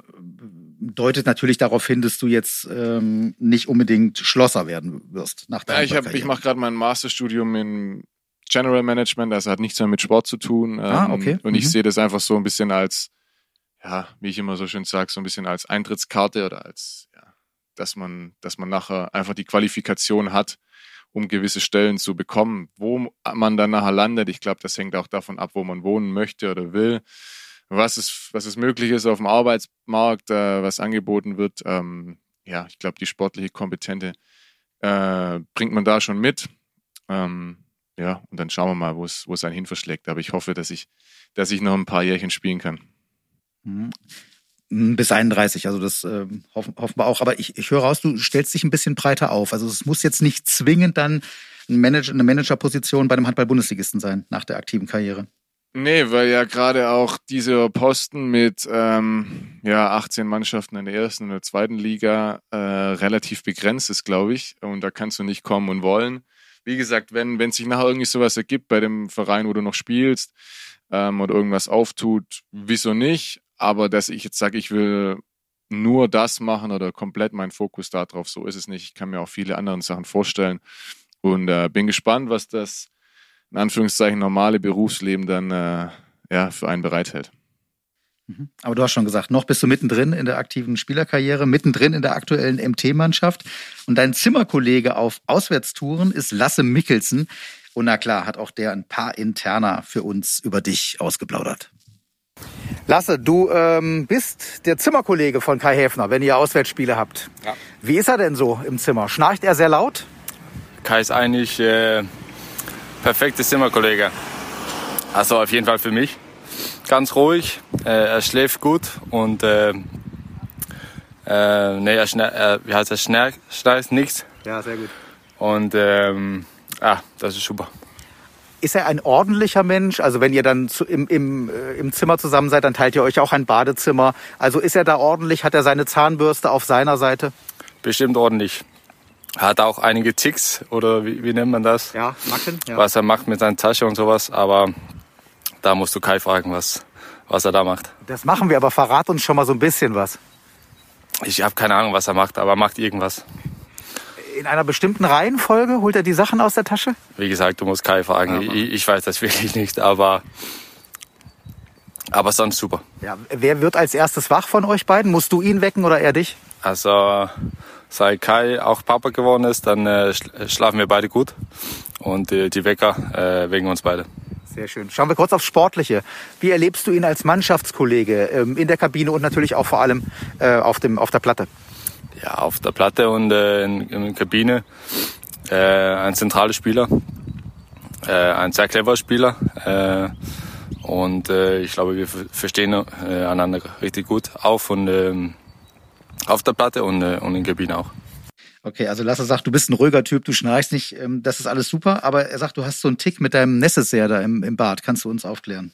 deutet natürlich darauf hin, dass du jetzt ähm, nicht unbedingt Schlosser werden wirst nach deiner Ja, ich, ich mache gerade mein Masterstudium in General Management, also hat nichts mehr mit Sport zu tun. ah, ähm, okay. Und ich mhm. sehe das einfach so ein bisschen als, ja, wie ich immer so schön sage, so ein bisschen als Eintrittskarte oder als, ja, dass man, dass man nachher einfach die Qualifikation hat, um gewisse Stellen zu bekommen. Wo man dann nachher landet, ich glaube, das hängt auch davon ab, wo man wohnen möchte oder will. Was ist, was ist möglich ist auf dem Arbeitsmarkt, äh, was angeboten wird. Ähm, ja, ich glaube, die sportliche Kompetente äh, bringt man da schon mit. Ähm, ja, und dann schauen wir mal, wo es, wo es einen hin verschlägt. Aber ich hoffe, dass ich, dass ich noch ein paar Jährchen spielen kann. Mhm. Bis 31, also das äh, hoffen, hoffen wir auch. Aber ich, ich höre raus, du stellst dich ein bisschen breiter auf. Also es muss jetzt nicht zwingend dann ein Manager, eine Managerposition bei einem Handball-Bundesligisten sein nach der aktiven Karriere. Nee, weil ja gerade auch dieser Posten mit ähm, ja, 18 Mannschaften in der ersten und der zweiten Liga äh, relativ begrenzt ist, glaube ich. Und da kannst du nicht kommen und wollen wie gesagt, wenn, wenn sich nachher irgendwie sowas ergibt bei dem Verein, wo du noch spielst ähm, oder irgendwas auftut, wieso nicht? Aber dass ich jetzt sage, ich will nur das machen oder komplett meinen Fokus darauf, so ist es nicht. Ich kann mir auch viele andere Sachen vorstellen und äh, bin gespannt, was das in Anführungszeichen normale Berufsleben dann äh, ja, für einen bereithält. Mhm. Aber du hast schon gesagt, noch bist du mittendrin in der aktiven Spielerkarriere, mittendrin in der aktuellen MT-Mannschaft. Und dein Zimmerkollege auf Auswärtstouren ist Lasse Mickelsen. Und na klar, hat auch der ein paar Interner für uns über dich ausgeplaudert. Lasse, du ähm, bist der Zimmerkollege von Kai Häfner, wenn ihr Auswärtsspiele habt. Ja. Wie ist er denn so im Zimmer? Schnarcht er sehr laut? Kai ist eigentlich äh, perfekter Zimmerkollege. Also auf jeden Fall für mich ganz ruhig, äh, er schläft gut und äh, äh, nee, er, schnell, äh, wie heißt er, schnarcht nichts. Ja, sehr gut. Und ähm, ah, das ist super. Ist er ein ordentlicher Mensch? Also wenn ihr dann zu, im, im, äh, im Zimmer zusammen seid, dann teilt ihr euch auch ein Badezimmer. Also ist er da ordentlich? Hat er seine Zahnbürste auf seiner Seite? Bestimmt ordentlich. Er hat auch einige Ticks oder wie, wie nennt man das? Ja, Macken. Ja. Was er macht mit seiner Tasche und sowas. Aber da musst du Kai fragen, was, was er da macht. Das machen wir, aber verrat uns schon mal so ein bisschen was. Ich habe keine Ahnung, was er macht, aber er macht irgendwas. In einer bestimmten Reihenfolge holt er die Sachen aus der Tasche? Wie gesagt, du musst Kai fragen. Ich, ich, weiß das wirklich nicht, aber, aber sonst super. Ja, wer wird als erstes wach von euch beiden? Musst du ihn wecken oder er dich? Also, seit Kai auch Papa geworden ist, dann äh, schlafen wir beide gut. Und äh, die Wecker äh, wegen uns beide. Sehr schön. Schauen wir kurz aufs Sportliche. Wie erlebst du ihn als Mannschaftskollege ähm, in der Kabine und natürlich auch vor allem äh, auf, dem, auf der Platte? Ja, auf der Platte und äh, in, in der Kabine. Äh, ein zentraler Spieler, äh, ein sehr cleverer Spieler. Äh, und äh, ich glaube, wir verstehen äh, einander richtig gut auf und ähm, auf der Platte und, äh, und in Kabine auch. Okay, also Lasse sagt, du bist ein ruhiger Typ, du schnarchst nicht, ähm, das ist alles super, aber er sagt, du hast so einen Tick mit deinem Necessaire da im, im Bad. Kannst du uns aufklären?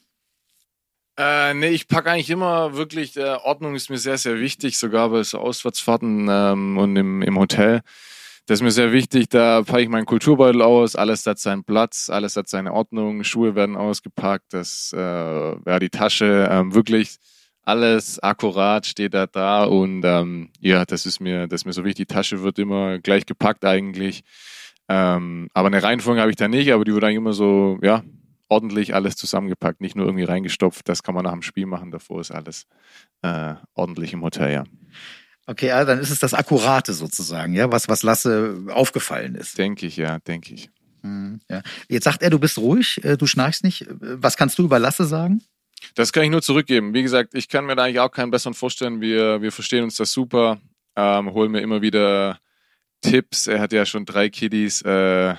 Äh, nee, ich packe eigentlich immer wirklich, äh, Ordnung ist mir sehr, sehr wichtig, sogar bei so Auswärtsfahrten ähm, und im, im Hotel. Das ist mir sehr wichtig, da packe ich meinen Kulturbeutel aus, alles hat seinen Platz, alles hat seine Ordnung, Schuhe werden ausgepackt, das, äh, ja, die Tasche, ähm, wirklich alles akkurat steht da da und ähm, ja, das ist mir, das ist mir so wichtig. Die Tasche wird immer gleich gepackt eigentlich. Ähm, aber eine Reihenfolge habe ich da nicht, aber die wird eigentlich immer so, ja, ordentlich alles zusammengepackt, nicht nur irgendwie reingestopft. Das kann man nach dem Spiel machen. Davor ist alles äh, ordentlich im Hotel, ja. Okay, also dann ist es das Akkurate sozusagen, ja, was, was Lasse aufgefallen ist. Denke ich, ja, denke ich. Mhm, ja. Jetzt sagt er, du bist ruhig, äh, du schnarchst nicht. Was kannst du über Lasse sagen? Das kann ich nur zurückgeben. Wie gesagt, ich kann mir da eigentlich auch keinen besseren vorstellen. Wir, wir verstehen uns das super, ähm, holen mir immer wieder Tipps. Er hat ja schon drei Kiddies. Äh,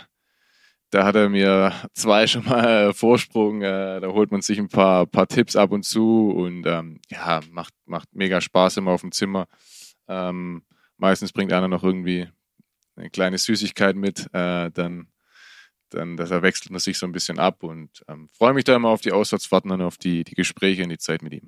da hat er mir zwei schon mal Vorsprung. Äh, da holt man sich ein paar, paar Tipps ab und zu und ähm, ja, macht, macht mega Spaß immer auf dem Zimmer. Ähm, meistens bringt einer noch irgendwie eine kleine Süßigkeit mit. Äh, dann dann das wechselt man sich so ein bisschen ab und ähm, freue mich da immer auf die Auswärtsfahrten und auf die, die Gespräche und die Zeit mit ihm.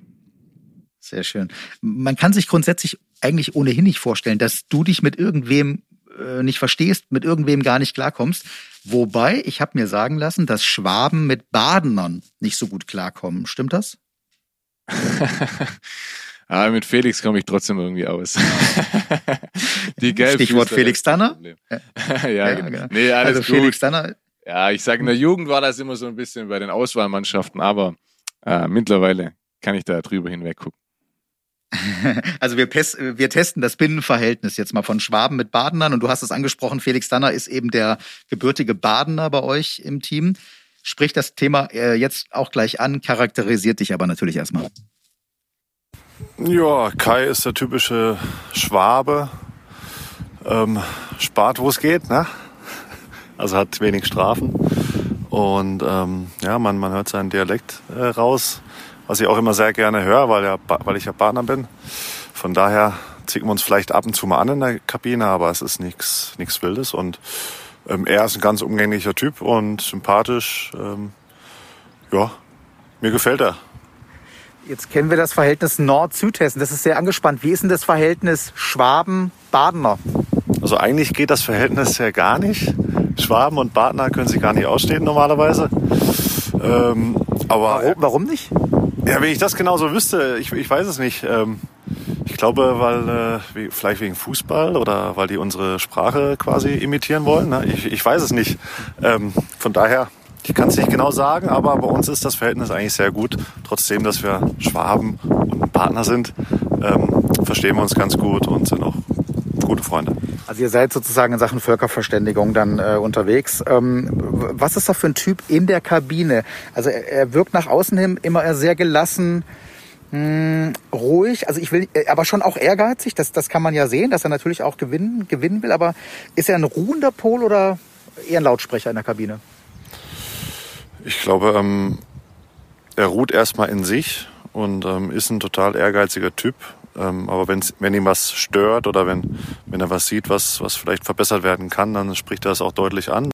Sehr schön. Man kann sich grundsätzlich eigentlich ohnehin nicht vorstellen, dass du dich mit irgendwem äh, nicht verstehst, mit irgendwem gar nicht klarkommst. Wobei, ich habe mir sagen lassen, dass Schwaben mit Badenern nicht so gut klarkommen. Stimmt das? Aber mit Felix komme ich trotzdem irgendwie aus. Die Stichwort Felix Danner. ja, ja, genau. genau. Nee, alles also Felix Danner. Ja, ich sage, in der Jugend war das immer so ein bisschen bei den Auswahlmannschaften, aber äh, mittlerweile kann ich da drüber hinweg gucken. Also wir, wir, testen das Binnenverhältnis jetzt mal von Schwaben mit Badenern und du hast es angesprochen, Felix Danner ist eben der gebürtige Badener bei euch im Team. Sprich das Thema äh, jetzt auch gleich an, charakterisiert dich aber natürlich erstmal. Ja, Kai ist der typische Schwabe. Ähm, spart, wo es geht, ne? Also hat wenig Strafen. Und ähm, ja, man, man hört seinen Dialekt äh, raus, was ich auch immer sehr gerne höre, weil, ja, weil ich ja Partner bin. Von daher ziehen wir uns vielleicht ab und zu mal an in der Kabine, aber es ist nichts nichts Wildes. Und ähm, er ist ein ganz umgänglicher Typ und sympathisch. Ähm, ja, mir gefällt er. Jetzt kennen wir das Verhältnis Nord-Südhessen. Das ist sehr angespannt. Wie ist denn das Verhältnis Schwaben-Badener? Also eigentlich geht das Verhältnis ja gar nicht. Schwaben und Badener können sich gar nicht ausstehen normalerweise. Ähm, aber warum, warum, nicht? Ja, wenn ich das genauso wüsste, ich, ich weiß es nicht. Ähm, ich glaube, weil äh, vielleicht wegen Fußball oder weil die unsere Sprache quasi imitieren wollen. Ne? Ich, ich weiß es nicht. Ähm, von daher ich kann es nicht genau sagen, aber bei uns ist das Verhältnis eigentlich sehr gut. Trotzdem, dass wir Schwaben und Partner sind, ähm, verstehen wir uns ganz gut und sind auch gute Freunde. Also ihr seid sozusagen in Sachen Völkerverständigung dann äh, unterwegs. Ähm, was ist da für ein Typ in der Kabine? Also er, er wirkt nach außen hin immer sehr gelassen, mh, hm, ruhig. Also ich will, äh, aber schon auch ehrgeizig. Das, das kann man ja sehen, dass er natürlich auch gewinnen, gewinnen will. Aber ist er ein ruhender Pol oder eher ein Lautsprecher in der Kabine? Ich glaube, ähm, er ruht erstmal in sich und ähm, ist ein total ehrgeiziger Typ. Ähm, aber wenn's, wenn ihm was stört oder wenn, wenn er was sieht, was, was vielleicht verbessert werden kann, dann spricht er es auch deutlich an.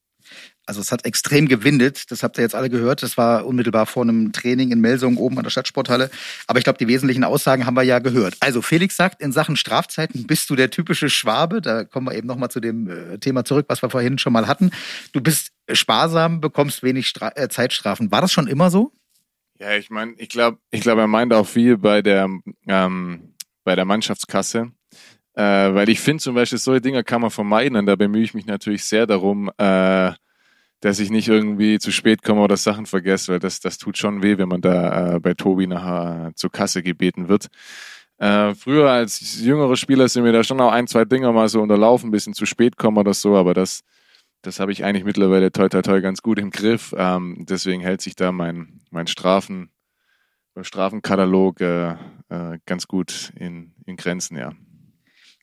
Also es hat extrem gewindet, das habt ihr jetzt alle gehört. Das war unmittelbar vor einem Training in Melsung oben an der Stadtsporthalle. Aber ich glaube, die wesentlichen Aussagen haben wir ja gehört. Also Felix sagt, in Sachen Strafzeiten bist du der typische Schwabe. Da kommen wir eben nochmal zu dem äh, Thema zurück, was wir vorhin schon mal hatten. Du bist sparsam, bekommst wenig Stra äh, Zeitstrafen. War das schon immer so? Ja, ich meine, ich glaube, ich glaube, er meint auch viel bei der ähm, bei der Mannschaftskasse. Äh, weil ich finde zum Beispiel, solche Dinge kann man vermeiden und da bemühe ich mich natürlich sehr darum, äh, dass ich nicht irgendwie zu spät komme oder Sachen vergesse, weil das, das tut schon weh, wenn man da äh, bei Tobi nachher zur Kasse gebeten wird. Äh, früher als jüngere Spieler sind mir da schon auch ein, zwei Dinger mal so unterlaufen, ein bisschen zu spät kommen oder so, aber das, das habe ich eigentlich mittlerweile toi toi toi ganz gut im Griff. Ähm, deswegen hält sich da mein, mein Strafen, Strafenkatalog äh, äh, ganz gut in, in Grenzen, ja.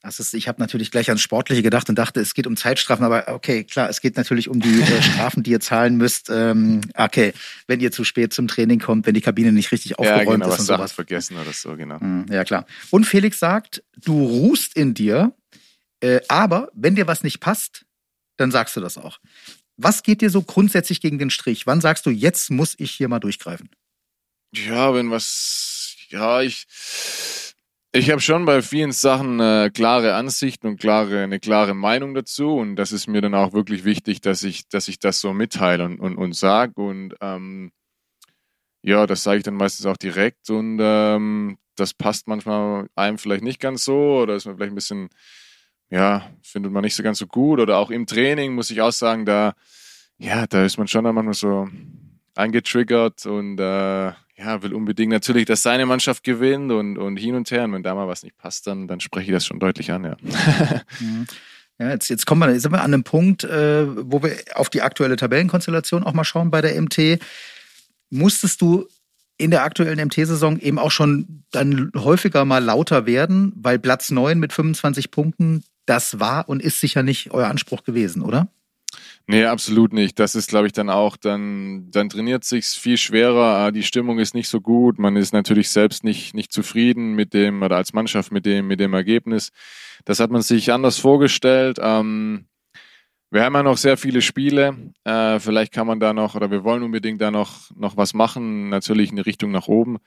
Das ist, ich habe natürlich gleich ans Sportliche gedacht und dachte, es geht um Zeitstrafen, aber okay, klar, es geht natürlich um die äh, Strafen, die ihr zahlen müsst. Ähm, okay, wenn ihr zu spät zum Training kommt, wenn die Kabine nicht richtig aufgeräumt ja, genau, ist und sowas. vergessen oder so, genau. Hm, ja, klar. Und Felix sagt, du ruhst in dir, äh, aber wenn dir was nicht passt, dann sagst du das auch. Was geht dir so grundsätzlich gegen den Strich? Wann sagst du, jetzt muss ich hier mal durchgreifen? Ja, wenn was, ja, ich, ich habe schon bei vielen Sachen eine klare Ansicht und klare, eine klare Meinung dazu. Und das ist mir dann auch wirklich wichtig, dass ich, dass ich das so mitteile und, und, und sage und ähm, ja, das sage ich dann meistens auch direkt. Und ähm, das passt manchmal einem vielleicht nicht ganz so oder ist man vielleicht ein bisschen, ja, findet man nicht so ganz so gut. Oder auch im Training muss ich auch sagen, da, ja, da ist man schon manchmal so angetriggert. Und äh, ja, will unbedingt natürlich, dass seine Mannschaft gewinnt und, und hin und her. Und wenn da mal was nicht passt, dann, dann spreche ich das schon deutlich an, ja. Mhm. Ja, jetzt, jetzt kommen wir, jetzt sind wir an einem Punkt, äh, wo wir auf die aktuelle Tabellenkonstellation auch mal schauen bei der MT. Musstest du in der aktuellen MT-Saison eben auch schon dann häufiger mal lauter werden, weil Platz 9 mit 25 Punkten, das war und ist sicher nicht euer Anspruch gewesen, oder? Nee, absolut nicht. Das ist, glaube ich, dann auch, dann, dann trainiert sich's viel schwerer. Ah, die Stimmung ist nicht so gut. Man ist natürlich selbst nicht, nicht zufrieden mit dem, oder als Mannschaft mit dem, mit dem Ergebnis. Das hat man sich anders vorgestellt. Ähm, wir haben ja noch sehr viele Spiele. Äh, vielleicht kann man da noch, oder wir wollen unbedingt da noch, noch was machen. Natürlich in die Richtung nach oben.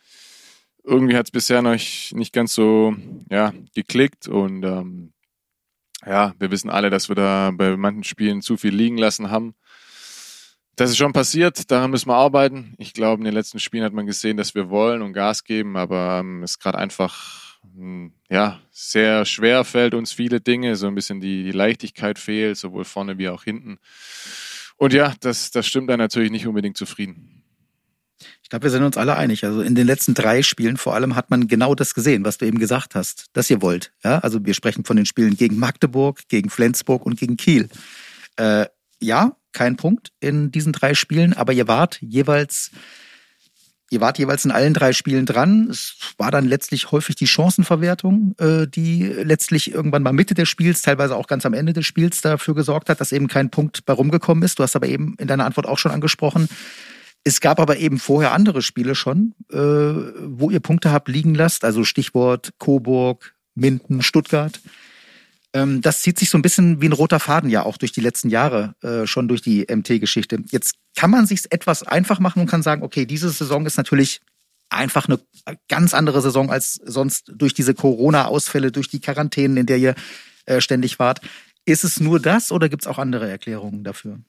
Irgendwie hat es bisher noch nicht ganz so, ja, geklickt und, ähm, ja, wir wissen alle, dass wir da bei manchen Spielen zu viel liegen lassen haben. Das ist schon passiert, daran müssen wir arbeiten. Ich glaube, in den letzten Spielen hat man gesehen, dass wir wollen und Gas geben, aber ähm, es gerade einfach hm, ja, sehr schwer fällt uns viele Dinge, so ein bisschen die, die Leichtigkeit fehlt, sowohl vorne wie auch hinten. Und ja, das, das stimmt dann natürlich nicht unbedingt zufrieden. Ich glaube, wir sind uns alle einig. Also in den letzten drei Spielen vor allem hat man genau das gesehen, was du eben gesagt hast, dass ihr wollt. Ja, also wir sprechen von den Spielen gegen Magdeburg, gegen Flensburg und gegen Kiel. Äh, ja, kein Punkt in diesen drei Spielen, aber ihr wart jeweils Ihr wart jeweils in allen drei Spielen dran. Es war dann letztlich häufig die Chancenverwertung, äh, die letztlich irgendwann mal Mitte des Spiels, teilweise auch ganz am Ende des Spiels dafür gesorgt hat, dass eben kein Punkt bei rumgekommen ist. Du hast aber eben in deiner Antwort auch schon angesprochen. Es gab aber eben vorher andere Spiele schon, äh, wo ihr Punkte habt liegen lasst. Also Stichwort Coburg, Minden, Stuttgart. Ähm, das zieht sich so ein bisschen wie ein roter Faden ja auch durch die letzten Jahre, äh, schon durch die MT-Geschichte. Jetzt kann man sich etwas einfach machen und kann sagen, okay, diese Saison ist natürlich einfach eine ganz andere Saison als sonst durch diese Corona-Ausfälle, durch die Quarantänen, in der ihr äh, ständig wart. Ist es nur das oder gibt es auch andere Erklärungen dafür?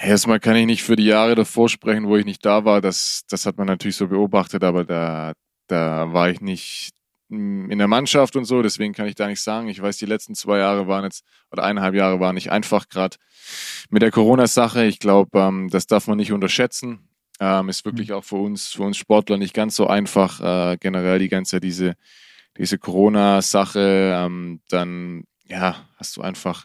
Erstmal kann ich nicht für die Jahre davor sprechen, wo ich nicht da war. Das, das hat man natürlich so beobachtet, aber da, da war ich nicht in der Mannschaft und so, deswegen kann ich da nicht sagen. Ich weiß, die letzten zwei Jahre waren jetzt, oder eineinhalb Jahre waren nicht einfach, gerade mit der Corona-Sache. Ich glaube, ähm, das darf man nicht unterschätzen. Ähm, ist wirklich mhm. auch für uns, für uns Sportler nicht ganz so einfach, äh, generell die ganze diese, diese Corona-Sache. Ähm, dann, ja, hast du einfach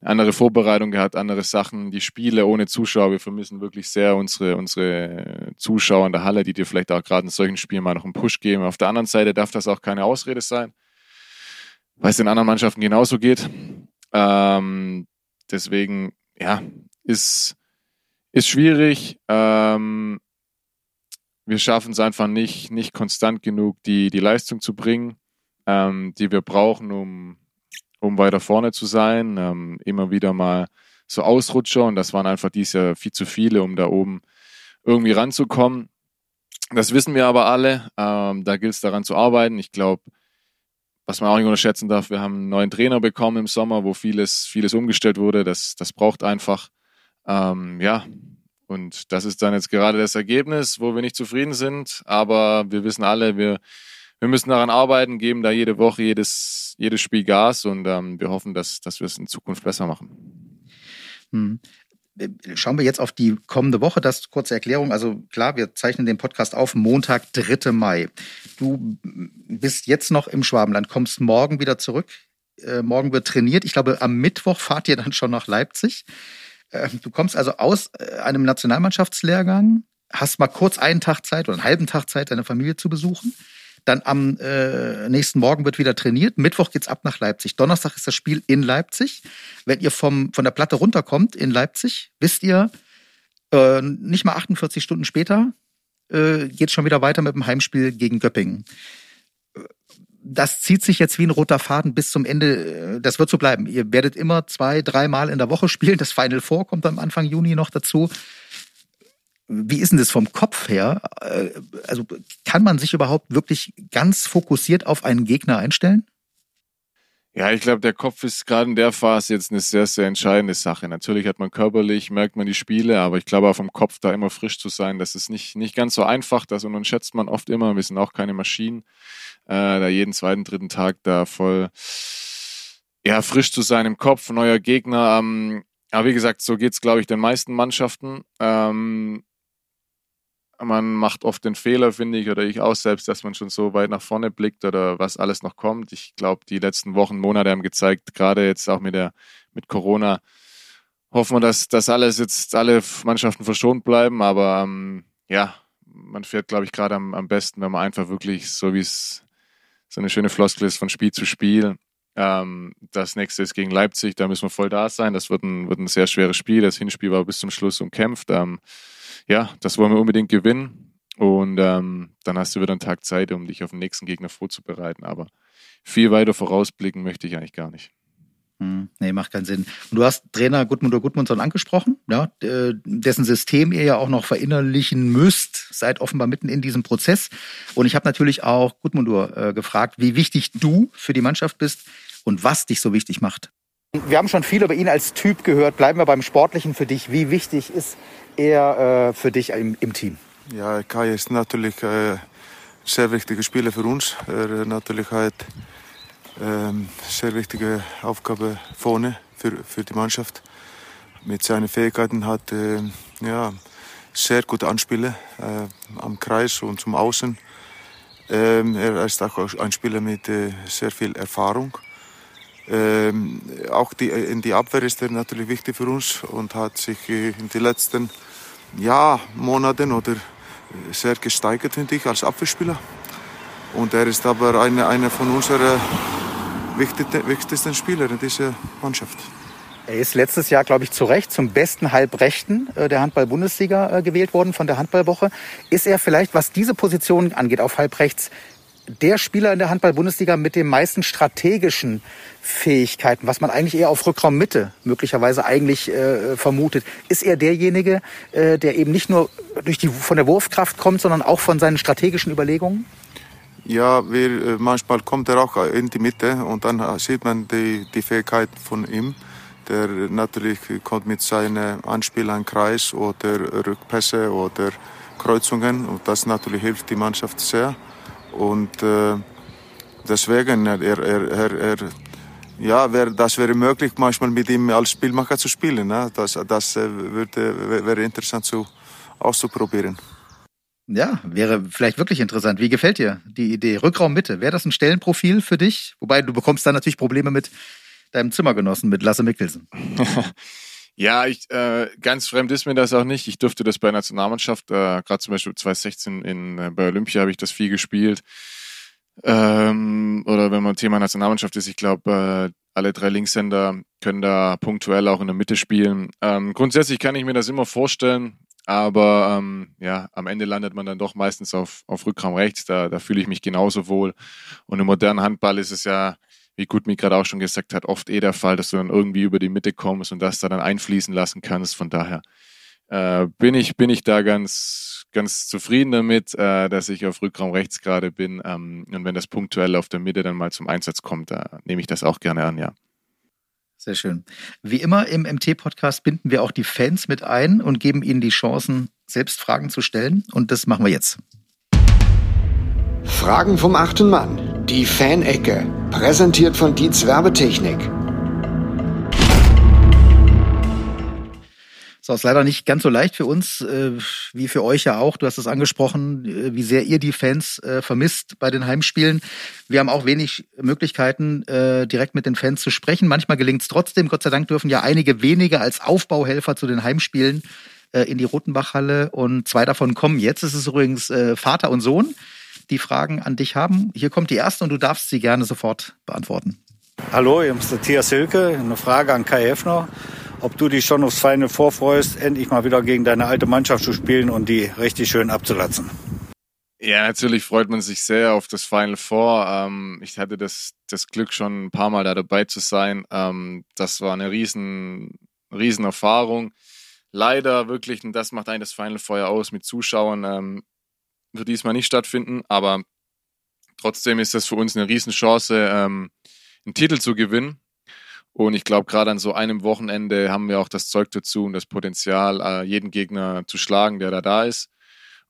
andere Vorbereitung gehabt, andere Sachen, die Spiele ohne Zuschauer. Wir vermissen wirklich sehr unsere, unsere Zuschauer in der Halle, die dir vielleicht auch gerade in solchen Spielen mal noch einen Push geben. Auf der anderen Seite darf das auch keine Ausrede sein, weil es den anderen Mannschaften genauso geht. Ähm, deswegen, ja, ist, ist schwierig. Ähm, wir schaffen es einfach nicht, nicht konstant genug, die, die Leistung zu bringen, ähm, die wir brauchen, um, um weiter vorne zu sein. Ähm, immer wieder mal so Ausrutscher und das waren einfach dieses Jahr viel zu viele, um da oben irgendwie ranzukommen. Das wissen wir aber alle. Ähm, da gilt es daran zu arbeiten. Ich glaube, was man auch nicht unterschätzen darf, wir haben einen neuen Trainer bekommen im Sommer, wo vieles, vieles umgestellt wurde. Das, das braucht einfach. Ähm, ja, und das ist dann jetzt gerade das Ergebnis, wo wir nicht zufrieden sind. Aber wir wissen alle, wir, wir müssen daran arbeiten, geben da jede Woche, jedes, jedes Spiel Gas und ähm, wir hoffen, dass, dass wir es in Zukunft besser machen. Hm. Schauen wir jetzt auf die kommende Woche. Das kurze Erklärung. Also klar, wir zeichnen den Podcast auf Montag, 3. Mai. Du bist jetzt noch im Schwabenland, kommst morgen wieder zurück. Äh, morgen wird trainiert. Ich glaube, am Mittwoch fahrt ihr dann schon nach Leipzig. Äh, du kommst also aus äh, einem Nationalmannschaftslehrgang, hast mal kurz einen Tag Zeit oder einen halben Tag Zeit, deine Familie zu besuchen. Dann am äh, nächsten Morgen wird wieder trainiert. Mittwoch geht's ab nach Leipzig. Donnerstag ist das Spiel in Leipzig. Wenn ihr vom, von der Platte runterkommt in Leipzig, wisst ihr, äh, nicht mal 48 Stunden später äh, geht schon wieder weiter mit dem Heimspiel gegen Göppingen. Das zieht sich jetzt wie ein roter Faden bis zum Ende. Das wird so bleiben. Ihr werdet immer zwei, dreimal in der Woche spielen. Das Final Four kommt am Anfang Juni noch dazu. Wie ist denn das vom Kopf her? Äh, also kann man sich überhaupt wirklich ganz fokussiert auf einen Gegner einstellen? Ja, ich glaube, der Kopf ist gerade in der Phase jetzt eine sehr, sehr entscheidende Sache. Natürlich hat man körperlich, merkt man die Spiele, aber ich glaube auch vom Kopf da immer frisch zu sein, das ist nicht, nicht ganz so einfach. Das unterschätzt man oft immer. Wir sind auch keine Maschinen, äh, da jeden zweiten, dritten Tag da voll ja, frisch zu sein im Kopf, neuer Gegner. Ähm, aber wie gesagt, so geht's, glaube ich, den meisten Mannschaften. Ähm, man macht oft den Fehler, finde ich, oder ich auch selbst, dass man schon so weit nach vorne blickt oder was alles noch kommt. Ich glaube, die letzten Wochen, Monate haben gezeigt, gerade jetzt auch mit der mit Corona, hoffen wir, dass das alles jetzt alle Mannschaften verschont bleiben. Aber ähm, ja, man fährt, glaube ich, gerade am, am besten, wenn man einfach wirklich, so wie es so eine schöne Floskel ist, von Spiel zu Spiel. Ähm, das nächste ist gegen Leipzig, da müssen wir voll da sein. Das wird ein, wird ein sehr schweres Spiel. Das Hinspiel war bis zum Schluss umkämpft. Ähm, ja, das wollen wir unbedingt gewinnen. Und ähm, dann hast du wieder einen Tag Zeit, um dich auf den nächsten Gegner vorzubereiten. Aber viel weiter vorausblicken möchte ich eigentlich gar nicht. Hm, nee, macht keinen Sinn. Und du hast Trainer Gudmundur Gudmundsson angesprochen, ja, dessen System ihr ja auch noch verinnerlichen müsst, seid offenbar mitten in diesem Prozess. Und ich habe natürlich auch Gudmundur äh, gefragt, wie wichtig du für die Mannschaft bist und was dich so wichtig macht. Wir haben schon viel über ihn als Typ gehört. Bleiben wir beim Sportlichen für dich. Wie wichtig ist er äh, für dich im, im, Team? Ja, Kai ist natürlich äh, sehr wichtiger Spieler für uns. Er hat natürlich halt ähm, sehr wichtige Aufgabe vorne für, für die Mannschaft. Mit seinen Fähigkeiten hat äh, ja sehr gute Anspiele äh, am Kreis und zum Außen. Ähm, er ist auch ein Spieler mit äh, sehr viel Erfahrung. Ähm, auch die, in die Abwehr ist er natürlich wichtig für uns und hat sich äh, in den letzten ja, Monaten oder äh, sehr gesteigert, finde ich, als Abwehrspieler. Und er ist aber einer eine von unseren wichtigsten Spielern in dieser Mannschaft. Er ist letztes Jahr, glaube ich, zu Recht zum besten Halbrechten äh, der Handball-Bundesliga gewählt worden von der Handballwoche. Ist er vielleicht, was diese Position angeht, auf Halbrechts, der Spieler in der Handball-Bundesliga mit den meisten strategischen Fähigkeiten, was man eigentlich eher auf Rückraummitte möglicherweise eigentlich äh, vermutet. Ist er derjenige, äh, der eben nicht nur durch die, von der Wurfkraft kommt, sondern auch von seinen strategischen Überlegungen? Ja, wir, äh, manchmal kommt er auch in die Mitte und dann sieht man die, die Fähigkeit von ihm. Der natürlich kommt mit seinen Anspielern Kreis oder Rückpässe oder Kreuzungen und das natürlich hilft die Mannschaft sehr. Und äh, deswegen, er, er, er, er ja, wär, das wäre möglich, manchmal mit ihm als Spielmacher zu spielen. Ne? Das, das äh, würde, wäre interessant zu, auszuprobieren. Ja, wäre vielleicht wirklich interessant. Wie gefällt dir die Idee? Rückraum Mitte, wäre das ein Stellenprofil für dich? Wobei du bekommst dann natürlich Probleme mit deinem Zimmergenossen, mit Lasse Mikkelsen. Ja, ich, äh, ganz fremd ist mir das auch nicht. Ich durfte das bei der Nationalmannschaft, äh, gerade zum Beispiel 2016 in, äh, bei Olympia habe ich das viel gespielt. Ähm, oder wenn man Thema Nationalmannschaft ist, ich glaube, äh, alle drei Linkshänder können da punktuell auch in der Mitte spielen. Ähm, grundsätzlich kann ich mir das immer vorstellen, aber ähm, ja, am Ende landet man dann doch meistens auf, auf Rückraum rechts. Da, da fühle ich mich genauso wohl. Und im modernen Handball ist es ja wie gut mir gerade auch schon gesagt hat, oft eh der Fall, dass du dann irgendwie über die Mitte kommst und das da dann einfließen lassen kannst. Von daher äh, bin ich bin ich da ganz ganz zufrieden damit, äh, dass ich auf Rückraum rechts gerade bin. Ähm, und wenn das punktuell auf der Mitte dann mal zum Einsatz kommt, da nehme ich das auch gerne an, ja. Sehr schön. Wie immer im MT-Podcast binden wir auch die Fans mit ein und geben ihnen die Chancen, selbst Fragen zu stellen. Und das machen wir jetzt. Fragen vom achten Mann. Die Fanecke. Präsentiert von Dietz Werbetechnik. So, ist leider nicht ganz so leicht für uns, äh, wie für euch ja auch. Du hast es angesprochen, äh, wie sehr ihr die Fans äh, vermisst bei den Heimspielen. Wir haben auch wenig Möglichkeiten, äh, direkt mit den Fans zu sprechen. Manchmal gelingt es trotzdem. Gott sei Dank dürfen ja einige wenige als Aufbauhelfer zu den Heimspielen äh, in die Rotenbachhalle und zwei davon kommen jetzt. Es ist übrigens äh, Vater und Sohn die Fragen an dich haben. Hier kommt die erste und du darfst sie gerne sofort beantworten. Hallo, hier ist Matthias Hilke. Eine Frage an Kai Heffner. Ob du dich schon aufs Final vorfreust, endlich mal wieder gegen deine alte Mannschaft zu spielen und die richtig schön abzulatzen? Ja, natürlich freut man sich sehr auf das Final Four. Ähm, ich hatte das, das Glück, schon ein paar Mal da dabei zu sein. Ähm, das war eine riesen, riesen Erfahrung. Leider wirklich, und das macht eigentlich das Final Four ja aus, mit Zuschauern ähm, wird diesmal nicht stattfinden, aber trotzdem ist das für uns eine Riesenchance, ähm, einen Titel zu gewinnen. Und ich glaube, gerade an so einem Wochenende haben wir auch das Zeug dazu und das Potenzial, äh, jeden Gegner zu schlagen, der da da ist.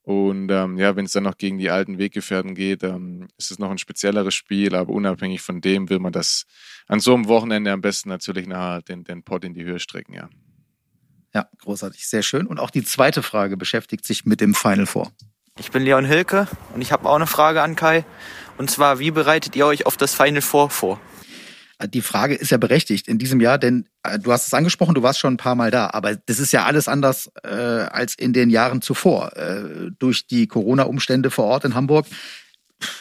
Und ähm, ja, wenn es dann noch gegen die alten Weggefährten geht, ähm, ist es noch ein spezielleres Spiel, aber unabhängig von dem will man das an so einem Wochenende am besten natürlich nachher den, den Pott in die Höhe strecken, ja. Ja, großartig, sehr schön. Und auch die zweite Frage beschäftigt sich mit dem Final Four. Ich bin Leon Hilke und ich habe auch eine Frage an Kai. Und zwar, wie bereitet ihr euch auf das Final Four vor? Die Frage ist ja berechtigt in diesem Jahr, denn äh, du hast es angesprochen, du warst schon ein paar Mal da, aber das ist ja alles anders äh, als in den Jahren zuvor. Äh, durch die Corona-Umstände vor Ort in Hamburg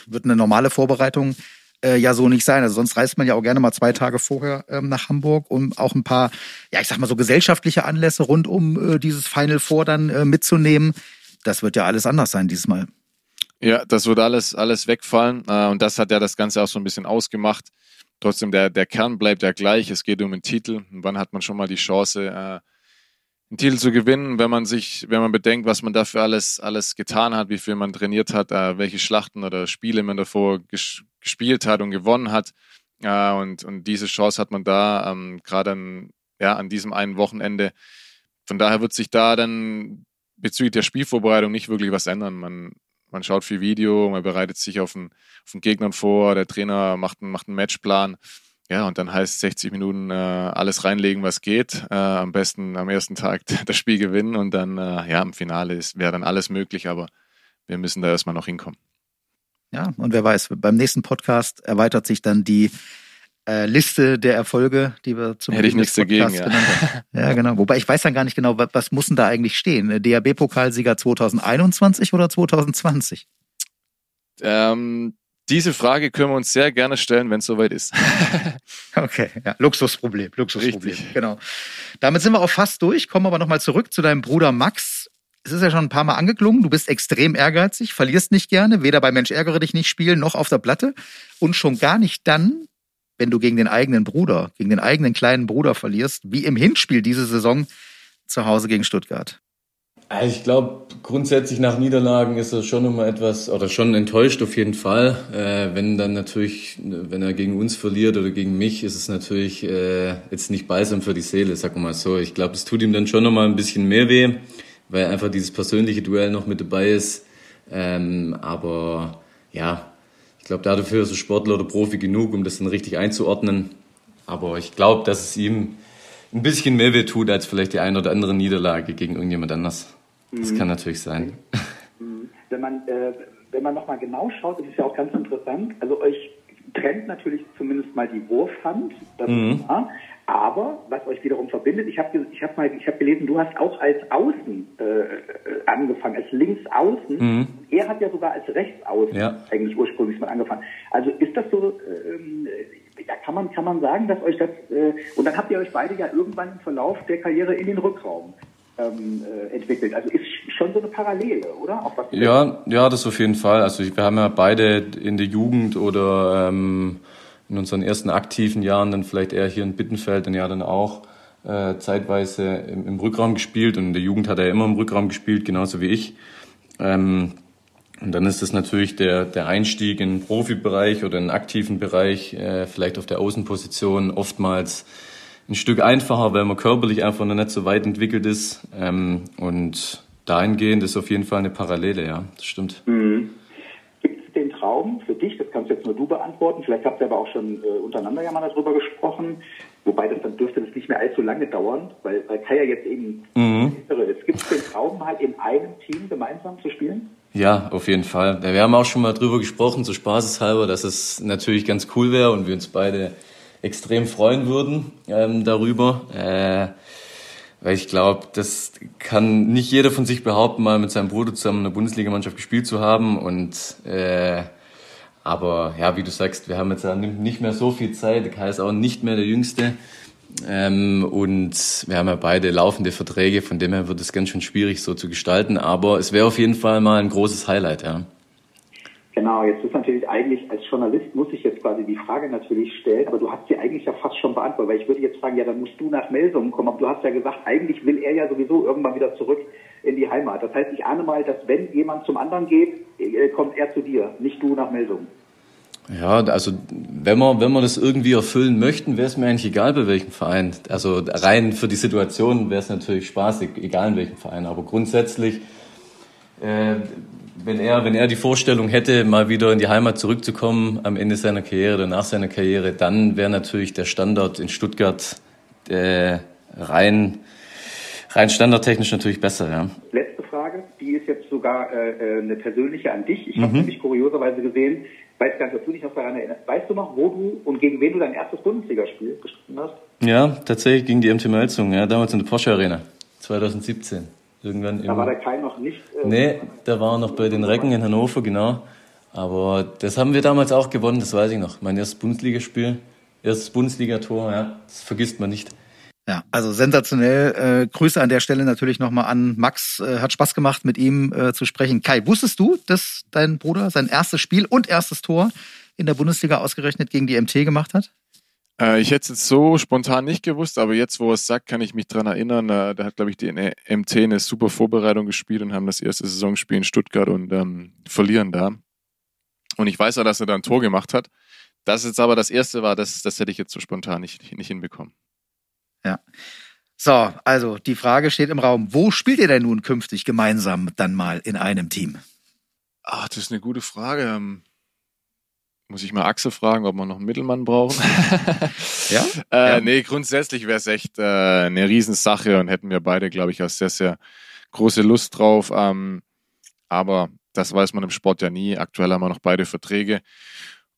wird eine normale Vorbereitung äh, ja so nicht sein. Also sonst reist man ja auch gerne mal zwei Tage vorher ähm, nach Hamburg, um auch ein paar, ja ich sag mal so gesellschaftliche Anlässe rund um äh, dieses Final Four dann äh, mitzunehmen das wird ja alles anders sein diesmal. Ja, das wird alles, alles wegfallen. Äh, und das hat ja das Ganze auch so ein bisschen ausgemacht. Trotzdem, der, der Kern bleibt ja gleich. Es geht um einen Titel. Und wann hat man schon mal die Chance, äh, einen Titel zu gewinnen, wenn man sich, wenn man bedenkt, was man dafür alles, alles getan hat, wie viel man trainiert hat, äh, welche Schlachten oder Spiele man davor gespielt hat und gewonnen hat. Und, und diese Chance hat man da, ähm, gerade ja, an diesem einen Wochenende. Von daher wird sich da dann bezüglich der Spielvorbereitung nicht wirklich was ändern. Man, man schaut viel Video, man bereitet sich auf den, auf den Gegnern vor, der Trainer macht, einen, macht einen Matchplan. Ja, und dann heißt 60 Minuten äh, alles reinlegen, was geht. Äh, am besten am ersten Tag das Spiel gewinnen und dann, äh, ja, im Finale wäre dann alles möglich, aber wir müssen da erstmal noch hinkommen. Ja, und wer weiß, beim nächsten Podcast erweitert sich dann die äh, Liste der Erfolge, die wir zum Hätte ich nichts dagegen, ja. ja, genau. Wobei ich weiß dann gar nicht genau, was, was muss denn da eigentlich stehen? DAB-Pokalsieger 2021 oder 2020? Ähm, diese Frage können wir uns sehr gerne stellen, wenn es soweit ist. okay, ja, Luxusproblem, Luxusproblem. Richtig. Genau. Damit sind wir auch fast durch, kommen aber nochmal zurück zu deinem Bruder Max. Es ist ja schon ein paar Mal angeklungen, du bist extrem ehrgeizig, verlierst nicht gerne, weder bei Mensch ärgere dich nicht spielen noch auf der Platte und schon gar nicht dann, wenn du gegen den eigenen Bruder, gegen den eigenen kleinen Bruder verlierst, wie im Hinspiel diese Saison zu Hause gegen Stuttgart. Also ich glaube, grundsätzlich nach Niederlagen ist er schon immer etwas, oder schon enttäuscht auf jeden Fall. Äh, wenn dann natürlich, wenn er gegen uns verliert oder gegen mich, ist es natürlich äh, jetzt nicht balsam für die Seele, sag mal so. Ich glaube, es tut ihm dann schon nochmal ein bisschen mehr weh, weil einfach dieses persönliche Duell noch mit dabei ist. Ähm, aber ja, glaube, dafür ist er Sportler oder Profi genug, um das dann richtig einzuordnen. Aber ich glaube, dass es ihm ein bisschen mehr weh tut als vielleicht die eine oder andere Niederlage gegen irgendjemand anders. Das mhm. kann natürlich sein. Mhm. Wenn man, äh, wenn man nochmal genau schaut, das ist ja auch ganz interessant, also euch trennt natürlich zumindest mal die Wurfhand, das mhm. ist klar, aber was euch wiederum verbindet, ich habe ich hab mal ich hab gelesen, du hast auch als Außen äh, äh, angefangen, als Linksaußen. Mhm. Hat ja sogar als Rechtsaußen ja. eigentlich ursprünglich mal angefangen. Also ist das so, ähm, ja, kann man kann man sagen, dass euch das äh, und dann habt ihr euch beide ja irgendwann im Verlauf der Karriere in den Rückraum ähm, äh, entwickelt. Also ist schon so eine Parallele, oder? Ja, ja, das auf jeden Fall. Also wir haben ja beide in der Jugend oder ähm, in unseren ersten aktiven Jahren dann vielleicht eher hier in Bittenfeld, dann ja dann auch äh, zeitweise im, im, Rückraum gespielt und in der Jugend hat er immer im Rückraum gespielt, genauso wie ich. Ähm, und dann ist es natürlich der, der Einstieg in den Profibereich oder in den aktiven Bereich, äh, vielleicht auf der Außenposition oftmals ein Stück einfacher, weil man körperlich einfach noch nicht so weit entwickelt ist. Ähm, und dahingehend ist auf jeden Fall eine Parallele, ja, das stimmt. Mhm. Gibt es den Traum für dich, das kannst jetzt nur du beantworten, vielleicht habt ihr aber auch schon äh, untereinander ja mal darüber gesprochen, wobei das dann dürfte das nicht mehr allzu lange dauern, weil, weil Kai ja jetzt eben mhm. ist. Gibt es den Traum halt in einem Team gemeinsam zu spielen? Ja, auf jeden Fall. Wir haben auch schon mal drüber gesprochen, so spaßeshalber, dass es natürlich ganz cool wäre und wir uns beide extrem freuen würden ähm, darüber. Äh, weil ich glaube, das kann nicht jeder von sich behaupten, mal mit seinem Bruder zusammen in der Bundesligamannschaft gespielt zu haben. Und äh, aber ja, wie du sagst, wir haben jetzt nicht mehr so viel Zeit. Kai ist auch nicht mehr der Jüngste. Ähm, und wir haben ja beide laufende Verträge, von dem her wird es ganz schön schwierig so zu gestalten. Aber es wäre auf jeden Fall mal ein großes Highlight, ja. Genau, jetzt ist natürlich eigentlich als Journalist muss ich jetzt quasi die Frage natürlich stellen, aber du hast sie eigentlich ja fast schon beantwortet, weil ich würde jetzt fragen, ja, dann musst du nach Melsungen kommen, aber du hast ja gesagt, eigentlich will er ja sowieso irgendwann wieder zurück in die Heimat. Das heißt, ich ahne mal, dass wenn jemand zum anderen geht, äh, kommt er zu dir, nicht du nach Melsungen. Ja, also wenn wir, wenn wir das irgendwie erfüllen möchten, wäre es mir eigentlich egal, bei welchem Verein. Also rein für die Situation wäre es natürlich spaßig, egal in welchem Verein. Aber grundsätzlich äh, wenn er, wenn er die Vorstellung hätte, mal wieder in die Heimat zurückzukommen am Ende seiner Karriere oder nach seiner Karriere, dann wäre natürlich der Standard in Stuttgart äh, rein, rein standardtechnisch natürlich besser. Ja. Letzte Frage, die ist jetzt sogar äh, äh eine persönliche an dich. Ich mhm. habe nämlich kurioserweise gesehen, weiß gar nicht, ob du dich noch daran erinnerst. Weißt du noch, wo du und gegen wen du dein erstes Bundesligaspiel gestritten hast? Ja, tatsächlich gegen die MT Melzung, ja, damals in der Porsche Arena, 2017. Irgendwann da war der Kai noch nicht. Äh, nee, der war noch bei den Recken in Hannover, genau. Aber das haben wir damals auch gewonnen, das weiß ich noch. Mein erstes Bundesligaspiel, erstes Bundesligator, ja, das vergisst man nicht. Ja, also sensationell. Äh, Grüße an der Stelle natürlich nochmal an Max. Äh, hat Spaß gemacht, mit ihm äh, zu sprechen. Kai, wusstest du, dass dein Bruder sein erstes Spiel und erstes Tor in der Bundesliga ausgerechnet gegen die MT gemacht hat? Äh, ich hätte es so spontan nicht gewusst, aber jetzt, wo er es sagt, kann ich mich dran erinnern. Äh, da hat, glaube ich, die MT eine super Vorbereitung gespielt und haben das erste Saisonspiel in Stuttgart und ähm, verlieren da. Und ich weiß auch, dass er da ein Tor gemacht hat. das jetzt aber das erste war, das, das hätte ich jetzt so spontan nicht, nicht hinbekommen. Ja. So, also die Frage steht im Raum, wo spielt ihr denn nun künftig gemeinsam dann mal in einem Team? Ach, das ist eine gute Frage. Ähm, muss ich mal Axel fragen, ob wir noch einen Mittelmann brauchen? ja? Äh, ja. Nee, grundsätzlich wäre es echt äh, eine Riesensache und hätten wir beide, glaube ich, auch sehr, sehr große Lust drauf. Ähm, aber das weiß man im Sport ja nie. Aktuell haben wir noch beide Verträge.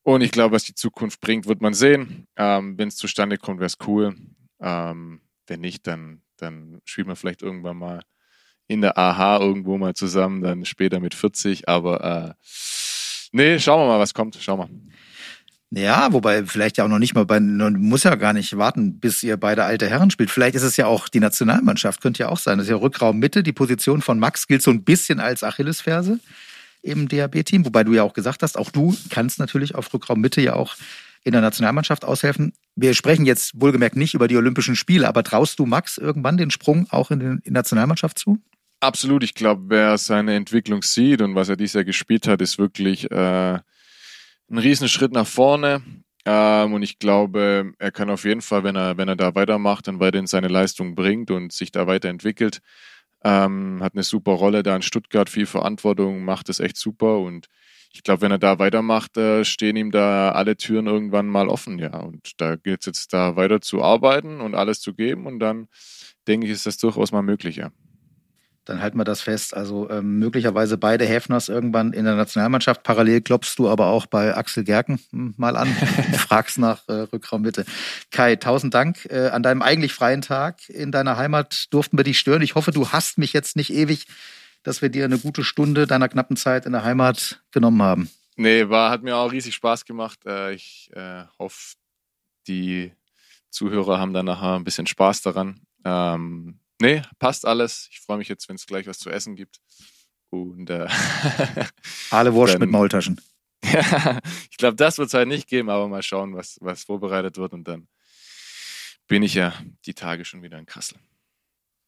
Und ich glaube, was die Zukunft bringt, wird man sehen. Ähm, Wenn es zustande kommt, wäre es cool. Ähm, wenn nicht, dann, dann spielt man vielleicht irgendwann mal in der AHA irgendwo mal zusammen, dann später mit 40. Aber äh, nee, schauen wir mal, was kommt. Schauen wir. Ja, wobei vielleicht ja auch noch nicht mal bei, man muss ja gar nicht warten, bis ihr beide alte Herren spielt. Vielleicht ist es ja auch die Nationalmannschaft, könnte ja auch sein. Das ist ja Rückraum Mitte. Die Position von Max gilt so ein bisschen als Achillesferse im DHB-Team, wobei du ja auch gesagt hast, auch du kannst natürlich auf Rückraum Mitte ja auch in der Nationalmannschaft aushelfen. Wir sprechen jetzt wohlgemerkt nicht über die Olympischen Spiele, aber traust du Max irgendwann den Sprung auch in die Nationalmannschaft zu? Absolut. Ich glaube, wer seine Entwicklung sieht und was er dieses Jahr gespielt hat, ist wirklich äh, ein Riesenschritt nach vorne. Ähm, und ich glaube, er kann auf jeden Fall, wenn er, wenn er da weitermacht und weiterhin seine Leistung bringt und sich da weiterentwickelt, ähm, hat eine super Rolle da in Stuttgart, viel Verantwortung, macht es echt super und ich glaube, wenn er da weitermacht, äh, stehen ihm da alle Türen irgendwann mal offen, ja. Und da gilt es jetzt da weiter zu arbeiten und alles zu geben und dann denke ich, ist das durchaus mal möglich, ja. Dann halten wir das fest. Also ähm, möglicherweise beide Häfners irgendwann in der Nationalmannschaft. Parallel klopfst du aber auch bei Axel Gerken hm, mal an, fragst nach äh, Rückraummitte. Kai, tausend Dank. Äh, an deinem eigentlich freien Tag in deiner Heimat durften wir dich stören. Ich hoffe, du hast mich jetzt nicht ewig, dass wir dir eine gute Stunde deiner knappen Zeit in der Heimat genommen haben. Nee, war, hat mir auch riesig Spaß gemacht. Äh, ich äh, hoffe, die Zuhörer haben dann nachher ein bisschen Spaß daran. Ähm, Nee, passt alles. Ich freue mich jetzt, wenn es gleich was zu essen gibt. Und äh, Alle Wurst mit Maultaschen. Ja, ich glaube, das wird es halt nicht geben, aber mal schauen, was, was vorbereitet wird. Und dann bin ich ja die Tage schon wieder in Kassel.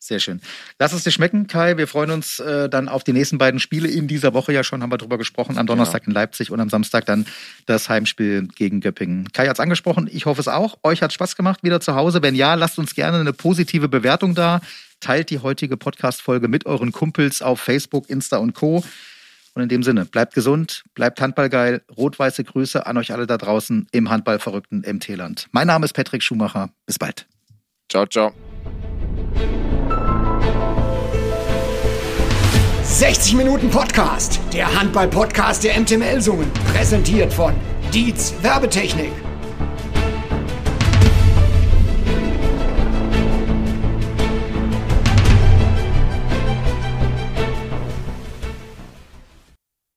Sehr schön. Lass es dir schmecken, Kai. Wir freuen uns äh, dann auf die nächsten beiden Spiele in dieser Woche ja schon, haben wir drüber gesprochen. Am Donnerstag genau. in Leipzig und am Samstag dann das Heimspiel gegen Göppingen. Kai hat es angesprochen, ich hoffe es auch. Euch hat Spaß gemacht wieder zu Hause. Wenn ja, lasst uns gerne eine positive Bewertung da. Teilt die heutige Podcast-Folge mit euren Kumpels auf Facebook, Insta und Co. Und in dem Sinne, bleibt gesund, bleibt handballgeil. Rot-weiße Grüße an euch alle da draußen im handballverrückten MT-Land. Mein Name ist Patrick Schumacher. Bis bald. Ciao, ciao. 60 Minuten Podcast, der Handball-Podcast der MTML-Sungen, präsentiert von Dietz Werbetechnik.